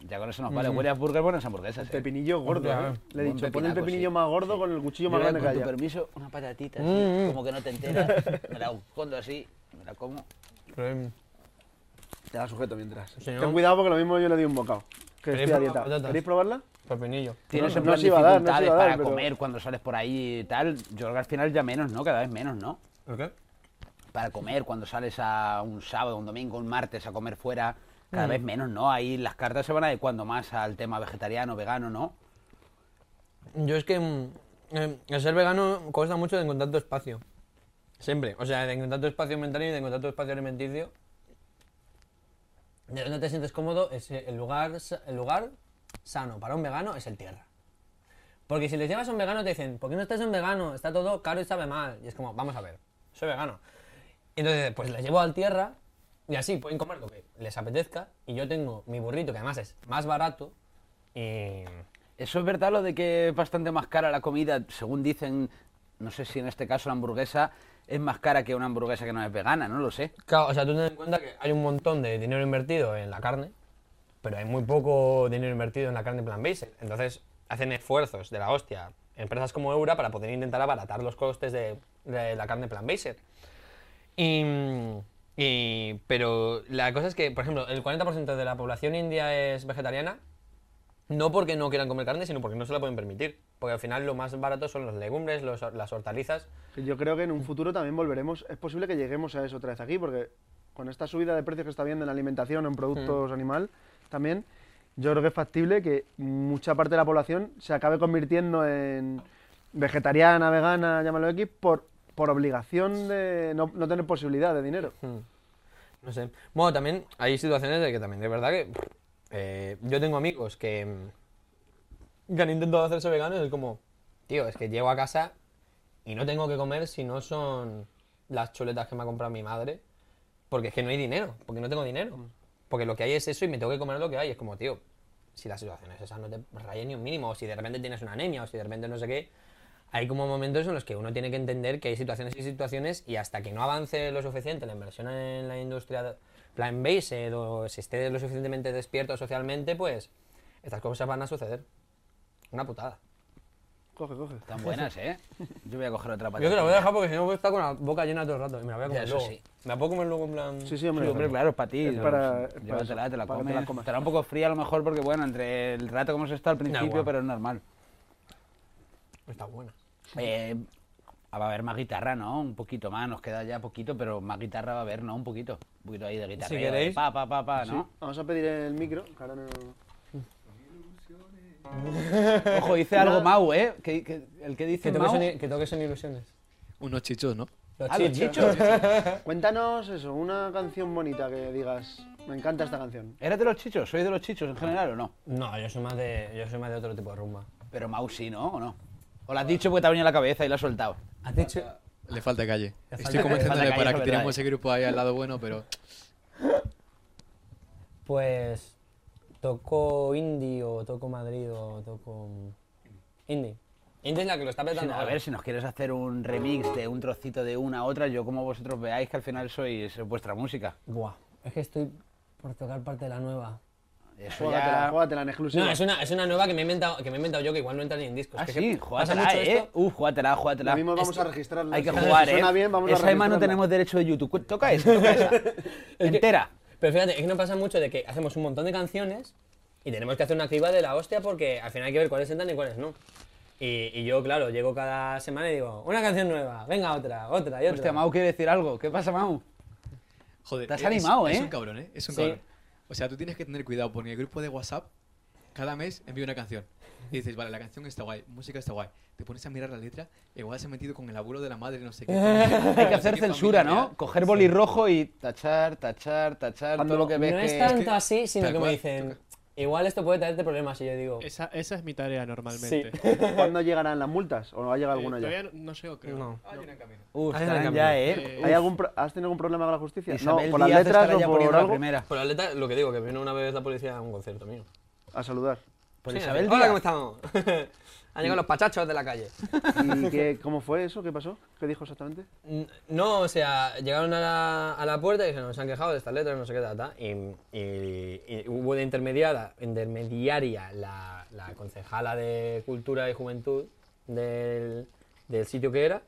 Ya con eso nos vale. William Burger, buenas hamburguesas. ¿eh? Pepinillo gordo, ¿eh? Le he dicho, pon el pepinillo sí. más gordo con el cuchillo más grande que con tu haya. permiso, una patatita así, Mm, mm. como que no te enteras. Me la escondo así, me la como. Em, Te la sujeto mientras. Ten cuidado porque lo mismo yo le di un bocado. Que ¿Queréis estoy a probar dieta. patatas? ¿Queréis probarla? Pepinillo. Tienes no plan se iba a dar, no dificultades iba a dar, para pero- comer cuando sales por ahí y tal. Yo creo que al final ya menos, ¿no? Cada vez menos, ¿no? ¿El qué? Para comer cuando sales a un sábado, un domingo, un martes a comer fuera, cada Mm. vez menos, ¿no? Ahí las cartas se van adecuando más al tema vegetariano, vegano, ¿no? Yo es que mm, eh, el ser vegano cuesta mucho de encontrar tu espacio. Siempre. O sea, de encontrar tu espacio mental y de encontrar tu espacio alimenticio. Donde te sientes cómodo es eh, el lugar, el lugar sano para un vegano es el tierra. Porque si les llevas a un vegano te dicen, ¿por qué no estás en vegano? Está todo caro y sabe mal. Y es como, vamos a ver, soy vegano. Entonces, pues les llevo al tierra y así pueden comer lo que les apetezca. Y yo tengo mi burrito, que además es más barato. Y Eso es verdad lo de que es bastante más cara la comida, según dicen, no sé si en este caso la hamburguesa es más cara que una hamburguesa que no es vegana, no lo sé. Claro, o sea, tú ten en cuenta que hay un montón de dinero invertido en la carne, pero hay muy poco dinero invertido en la carne plant-based. Entonces, hacen esfuerzos de la hostia empresas como Eura para poder intentar abaratar los costes de, de la carne plant-based. Y, y- pero la cosa es que, por ejemplo, el 40% de la población india es vegetariana, no porque no quieran comer carne, sino porque no se la pueden permitir. Porque al final lo más barato son los legumbres, los- las hortalizas. Yo creo que en un futuro también volveremos. Es posible que lleguemos a eso otra vez aquí, porque con esta subida de precios que está habiendo en alimentación, en productos animal, también, yo creo que es factible que mucha parte de la población se acabe convirtiendo en vegetariana, vegana, llámalo X, por, por obligación de no, no tener posibilidad de dinero. Hmm. No sé. Bueno, también hay situaciones de que también de verdad que eh, yo tengo amigos que, mm, que han intentado hacerse veganos. Es como, tío, es que llego a casa y no tengo que comer si no son las chuletas que me ha comprado mi madre. Porque es que no hay dinero, porque no tengo dinero. Porque lo que hay es eso y me tengo que comer lo que hay. Es como, tío, si la situación es esa, no te rayes ni un mínimo. O si de repente tienes una anemia, o si de repente no sé qué. Hay como momentos en los que uno tiene que entender que hay situaciones y situaciones y hasta que no avance lo suficiente la inversión en la industria plant-based o si esté lo suficientemente despierto socialmente, pues estas cosas van a suceder. Una putada. Coge, coge. Están buenas, ¿eh? Yo voy a coger otra patata. Yo te la voy a dejar porque si no voy a estar con la boca llena todo el rato y me la voy a comer Eso luego. sí. ¿Me la puedo comer luego en plan...? Sí, sí, hombre. Sí, hombre, claro, es para ti. Es para- es para Llévatela, eso, te la para que te comes. la. Estará un poco fría a lo mejor porque, bueno, entre el rato que hemos estado al principio, pero es normal. Está buena. Eh, va a haber más guitarra, ¿no? Un poquito más, nos queda ya poquito, pero más guitarra va a haber, ¿no? Un poquito. Un poquito ahí de guitarra. queréis. Pa, pa, pa, pa, Sí. ¿no? Vamos a pedir el micro, no... Ojo, dice algo Mau, ¿eh? Que, que- el que dice Que toques, Mau... en, que toques en ilusiones. Unos chichos, ¿no? Los Ah, los chichos. Cuéntanos eso, una canción bonita que digas, me encanta esta canción. ¿Eres de los chichos? ¿Soy de los chichos en general o no? No, yo soy más de, yo soy más de otro tipo de rumba. Pero Mau sí, ¿no? ¿O no? ¿O lo has dicho porque te ha venido a la cabeza y lo has soltado? ¿Has dicho...? Le falta calle. Le falta- Estoy le convenciéndole falta calle, para que tiremos ese grupo ahí al lado bueno, pero Pues toco indie o toco Madrid o toco indie. Indie es la que lo está petando a ahora. ver, si nos quieres hacer un remix de un trocito de una a otra, yo como vosotros veáis que al final sois vuestra música. Buah, es que estoy por tocar parte de la nueva. Eso Juégatela, ya... juégatela en exclusiva. No, es una, es una nueva que me he inventado, que me he inventado yo que igual no entra ni en discos. Ah, que es sí, mucho ¿eh? esto. Uh, jugátela, jugátela. Lo mismo vamos Esto- a registrarla. Hay que Si jugar, ¿eh? suena bien, vamos a esa además no tenemos derecho de YouTube. Toca esa, toca esa. Entera. Pero fíjate, es que nos pasa mucho de que hacemos un montón de canciones y tenemos que hacer una criba de la hostia porque al final hay que ver cuáles entran y cuáles no. Y, y yo, claro, llego cada semana y digo, una canción nueva, venga otra, otra y otra. Hostia, Mau quiere decir algo. ¿Qué pasa, Mau? joder. Te has es- animado, Es ¿eh? un cabrón, ¿eh? Es un Sí. cabrón. O sea, tú tienes que tener cuidado porque el grupo de WhatsApp cada mes envía una canción. Y dices, vale, la canción está guay, música está guay. Te pones a mirar la letra y igual se ha metido con el abuelo de la madre, no sé qué. Hay que hacer censura, ¿no? Coger boli rojo y tachar, tachar, tachar, Cuando todo lo que ves no que... es tanto así, sino que me dicen. Igual esto puede traerte problemas. Y yo digo, Esa, esa es mi tarea normalmente. ¿Cuándo llegarán las multas? ¿O no ha llegado Eh, alguna ya? todavía no, no llego, creo. no. Ah, en camino. Uh, Hay una. ¿eh? Eh, ¿Hay Uf, algún pro- ¿Has tenido algún problema con la justicia? Isabel no, por las letras o por la primera. Por la letra, lo que digo, que vino una vez la policía a un concierto mío. A saludar. Sí, Isabel Hola. ¿cómo estamos? Han llegado los pachachos de la calle. ¿Y qué, cómo fue eso? ¿Qué pasó? ¿Qué dijo exactamente? No, o sea, llegaron a la, a la puerta y dijeron, se han quejado de estas letras, no sé qué, ta, ta", y, y- y hubo de intermediaria, intermediaria la, la concejala de Cultura y Juventud del, del sitio que era,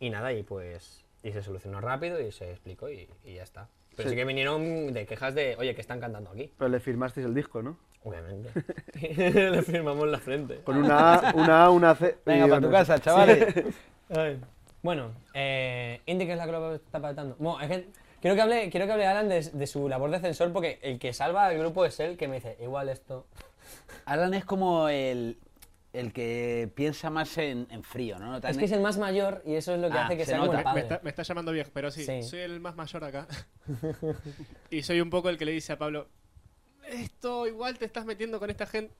y nada, y pues, y se solucionó rápido y se explicó y, y ya está. Pero Sí. sí que vinieron de quejas de, oye, que están cantando aquí, Pero le firmasteis el disco, ¿no? Obviamente. Le firmamos la frente. Con una A, una A, una C. Venga, para tu casa, chavales. Ay. Bueno, eh, Indy, que es la que lo está patando. Bueno, es que quiero que hable, quiero que hable Alan de, de su labor de censor porque el que salva al grupo es él, que me dice, igual esto. Alan es como el, el que piensa más en, en frío, ¿no? Es que es el más mayor y eso es lo que Ah, hace que se sea nota. el Me, padre. está, me está llamando viejo, pero sí, Sí. soy el más mayor acá. y soy un poco el que le dice a Pablo, esto igual te estás metiendo con esta gente,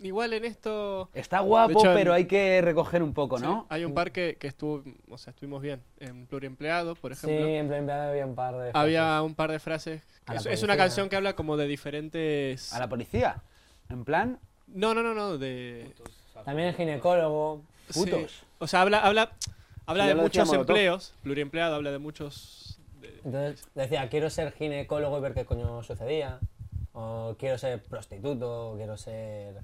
igual en esto... Está guapo, hecho, pero hay que recoger un poco, Sí, ¿no? hay un par que, que estuvo, o sea, estuvimos bien. En pluriempleado, por Sí, ejemplo. en plan había un par de. Había un par de frases. Es, es una canción que habla como de diferentes... A la policía. En plan, No, no, no, no, de... frases. También el ginecólogo. putos. Sí. O sea, habla, habla, habla de muchos empleos. Pluriempleado habla de muchos... de- Entonces decía, quiero ser ginecólogo y ver qué coño sucedía. O quiero ser prostituto, o quiero ser.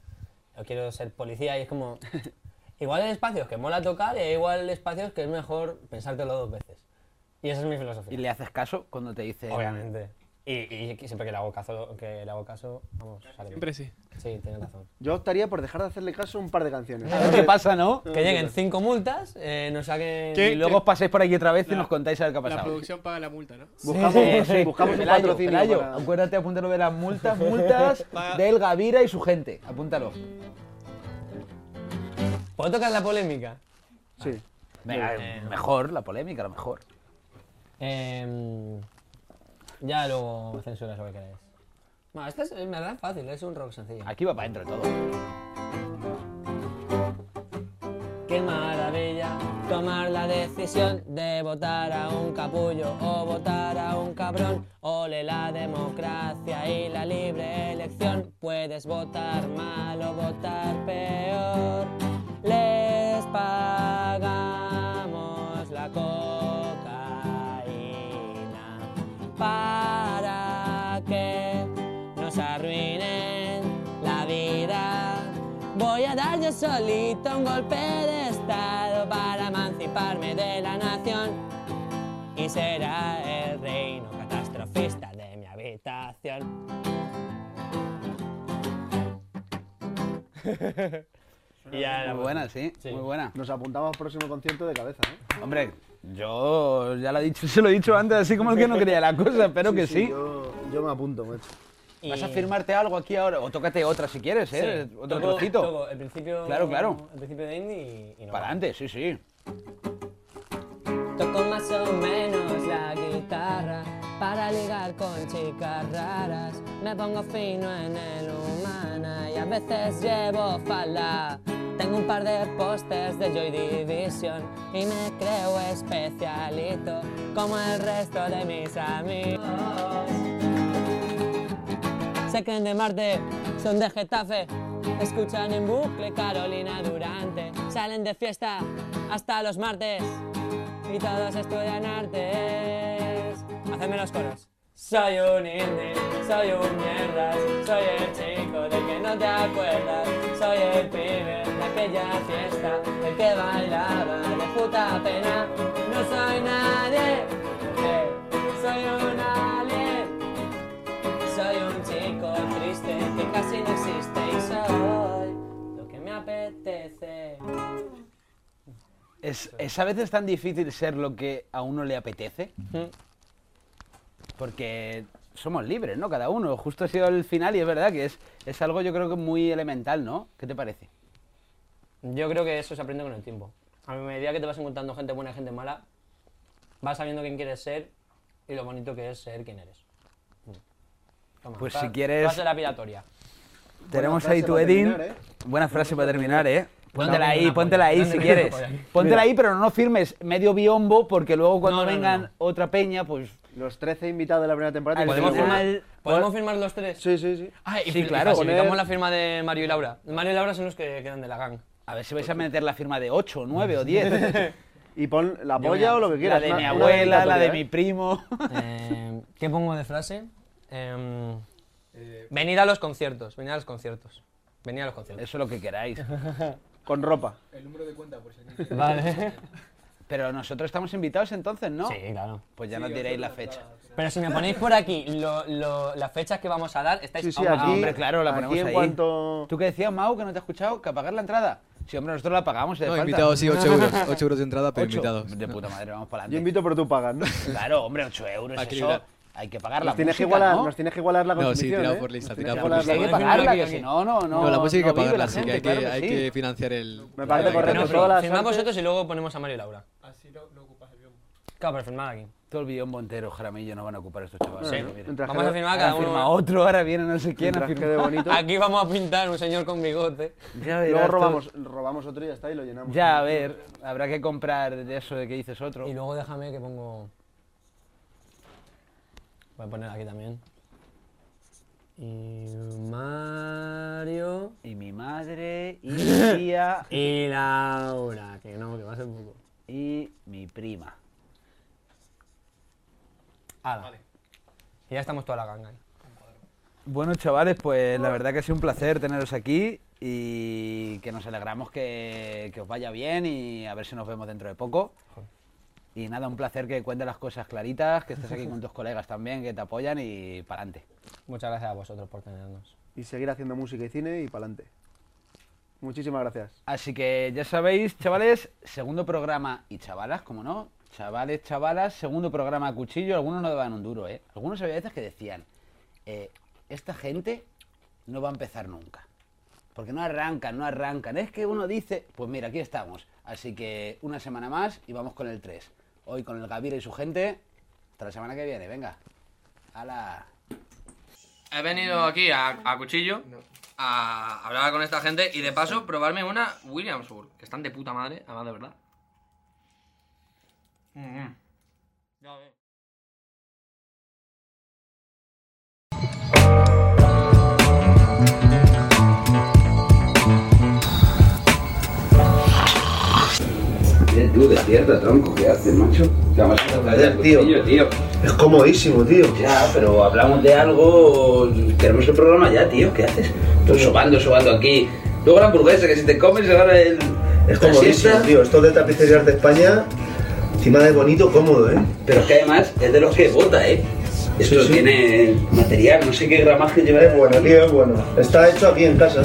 O quiero ser policía. Y es como. Igual hay espacios que mola tocar y hay igual espacios que es mejor pensártelo dos veces. Y esa es mi filosofía. ¿Y le haces caso cuando te dice... Obviamente. Y, y siempre que le hago caso, que le hago caso vamos, sale bien. Siempre sí. Sí, tienes razón. Yo optaría por dejar de hacerle caso a un par de canciones. A ver qué pasa, ¿no? Que lleguen cinco multas, eh, nos saquen... ¿Qué? Y luego os paséis por aquí otra vez y La- nos contáis a ver qué ha La pasado. producción paga la multa, ¿no? Buscamos, Sí, sí. buscamos un patrocinio Pelayo, para- acuérdate, apúntalo de las multas, multas del Gavira y su gente. Apúntalo. ¿Puedo tocar la polémica? Sí. Venga, mejor, la polémica, lo mejor. Em, ya luego censuras lo que queráis. Bueno, este es, en verdad fácil, es un rock sencillo. Aquí va para adentro todo. Qué maravilla tomar la decisión de votar a un capullo o votar a un cabrón. Ole la democracia y la libre elección. Puedes votar mal o votar peor. Les pagamos la cocaína para que nos arruinen la vida. Voy a dar yo solito un golpe de estado para emanciparme de la nación y será el reino catastrofista de mi habitación. Y ya Muy buena, sí, Sí. muy buena. Nos apuntamos al próximo concierto de cabeza, ¿eh? Hombre, yo ya lo he dicho, se lo he dicho antes, así como el que no quería la cosa, espero que sí. Yo, yo me apunto, macho. Y- ¿Vas a firmarte algo aquí ahora? O tócate otra si quieres, Sí, ¿eh? Otro toco- trocito. toco el principio, Claro, claro. El principio de indie y, y no. Para adelante, sí, sí. Toco más o menos la guitarra para ligar con chicas raras. Me pongo fino en el humana y a veces llevo falda. Tengo un par de pósters de Joy Division y me creo especialito como el resto de mis amigos. Se creen de Marte, son de Getafe, escuchan en bucle Carolina Durante, salen de fiesta hasta los martes y todos estudian artes. Hacedme los coros. Soy un indie, soy un mierdas, soy el chico del que no te acuerdas, soy el pibe de aquella fiesta, el que bailaba de puta pena, no soy nadie, eh, soy un alien. Soy un chico triste que casi no existe y soy lo que me apetece. Es, es a veces tan difícil ser lo que a uno le apetece, Mm. Porque somos libres, ¿no? Cada uno. Justo ha sido el final y es verdad que es, es algo yo creo que muy elemental, ¿no? ¿Qué te parece? Yo creo que eso se aprende con el tiempo. A medida que te vas encontrando gente buena y gente mala, vas sabiendo quién quieres ser y lo bonito que es ser quien eres. Toma, Pues si quieres- Frase lapidatoria. Tenemos ahí tu Edin. terminar, ¿eh? Buena frase para terminar, ¿eh? Póntela ahí, póntela ahí si quieres. Póntela ahí, pero no firmes medio biombo porque luego cuando No, no, no, vengan no. otra peña, pues... Los 13 invitados de la primera temporada. ¿Podemos final- firmar. ¿Podemos firmar los tres? Sí, sí, sí. Ah, y Sí, claro. facilitamos Poner- la firma de Mario y Laura. Mario y Laura son los que quedan de la gang. A ver si vais a meter la firma de 8, 9 o 10. Y pon la polla o lo que la quieras. de una- mi abuela, la de mi ¿eh? primo. Eh, ¿Qué pongo de frase? Em, Eh, venid a los conciertos, venid a los conciertos. Venid a los conciertos. Eso es lo que queráis. Con ropa. el número de cuenta, por si alguien. Vale. Pero nosotros estamos invitados entonces, ¿no? Sí, claro. Pues ya Sí, nos os diréis la fecha. Pero si me ponéis por aquí lo- lo- las fechas que vamos a dar, estáis Sí, sí, aquí, Ah, hombre, claro, la aquí ponemos en ahí. cuanto... ¿Tú qué decías, Mau, que no te he escuchado? ¿Que apagar la entrada? Sí, hombre, nosotros la pagamos. si hace No, invitados sí, 8 euros. 8 euros de entrada, pero invitados. De puta madre, vamos para Yo adelante. invito, pero tú pagas, ¿no? Claro, hombre, 8 euros, eso. Hay que pagar la Nos tienes, que música, igualar, ¿no? nos tienes que igualar la No, sí, tirado ¿eh? por lista, Nos tirado tienes por que lista. Hay que pagarla, que si no, no, no. No, la música hay que pagarla, la así que gente, hay que, hay sí. que financiar el. Me parece la- correcto. Artes- vosotros y luego ponemos a Mario y Laura. Así no, no ocupas el biombo. Claro, pero firmad aquí. Todo el biombo entero, Jaramillo, no van a ocupar estos chavales. Sí. no, Vamos que- a firmar Ahora cada firma uno. otro, ahora viene no sé quién a firmar. bonito. Aquí vamos a pintar un señor con bigote. Ya Luego robamos, robamos otro y ya está y lo llenamos. Ya, a ver, habrá que comprar de eso de que dices otro. Y luego déjame que pongo. Voy a poner aquí también. Y Mario. Y mi madre, y mi tía, Y Laura, que no, que va a ser poco. y mi prima. Hala. Y ya estamos toda la ganga ahí. Bueno, chavales, pues la verdad que ha sido un placer teneros aquí y que nos alegramos que, que os vaya bien y a ver si nos vemos dentro de poco. Y nada, un placer que cuentes las cosas claritas, que estés aquí con tus colegas también, que te apoyan y para adelante. Muchas gracias a vosotros por tenernos. Y seguir haciendo música y cine y para adelante. Muchísimas gracias. Así que ya sabéis, chavales, segundo programa y chavalas, como no, chavales, chavalas, segundo programa a cuchillo, algunos no daban un duro, ¿eh? Algunos había veces que decían, eh, esta gente no va a empezar nunca. Porque no arrancan, no arrancan. Es que uno dice, pues mira, aquí estamos. Así que una semana más y vamos con el 3. Hoy con el Gavira y su gente. Hasta la semana que viene, venga. ¡Hala! he venido aquí a, a cuchillo a hablar con esta gente y de paso probarme una Williamsburg, que están de puta madre, además de verdad. Mm. Ya ves. Eh, tú, despierta, tronco, ¿qué haces, macho? ¿Qué vamos a hablar Joder, del tío. Es comodísimo, tío. Ya, pero hablamos de algo. Tenemos el programa ya, tío. ¿Qué haces? Tú sobando, sobando aquí. Luego la hamburguesa, que si te comes se va el. Es comodísimo, tío. Esto de tapicerías de España, encima de bonito, cómodo, ¿eh? Pero es que además es de los que vota, ¿eh? Esto Sí, sí. tiene material, no sé qué gramaje lleva. Es bueno, tío, es bueno. Está hecho aquí en casa,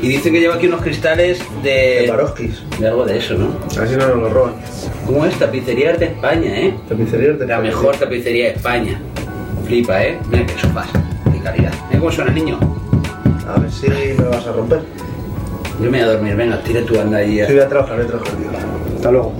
Y dice que lleva aquí unos cristales de. de Maroskis. de algo de eso, ¿no? Así no nos lo roban. ¿Cómo es? Tapicerías de España, ¿eh? Tapicerías de La España. mejor tapicería de España. Flipa, ¿eh? Mira qué sofás. Qué calidad. Mira cómo suena niño. A ver si me vas a romper. Yo me voy a dormir, venga, tira tu anda ahí. Sí, voy a trabajar, voy a trabajar, tío. Hasta luego.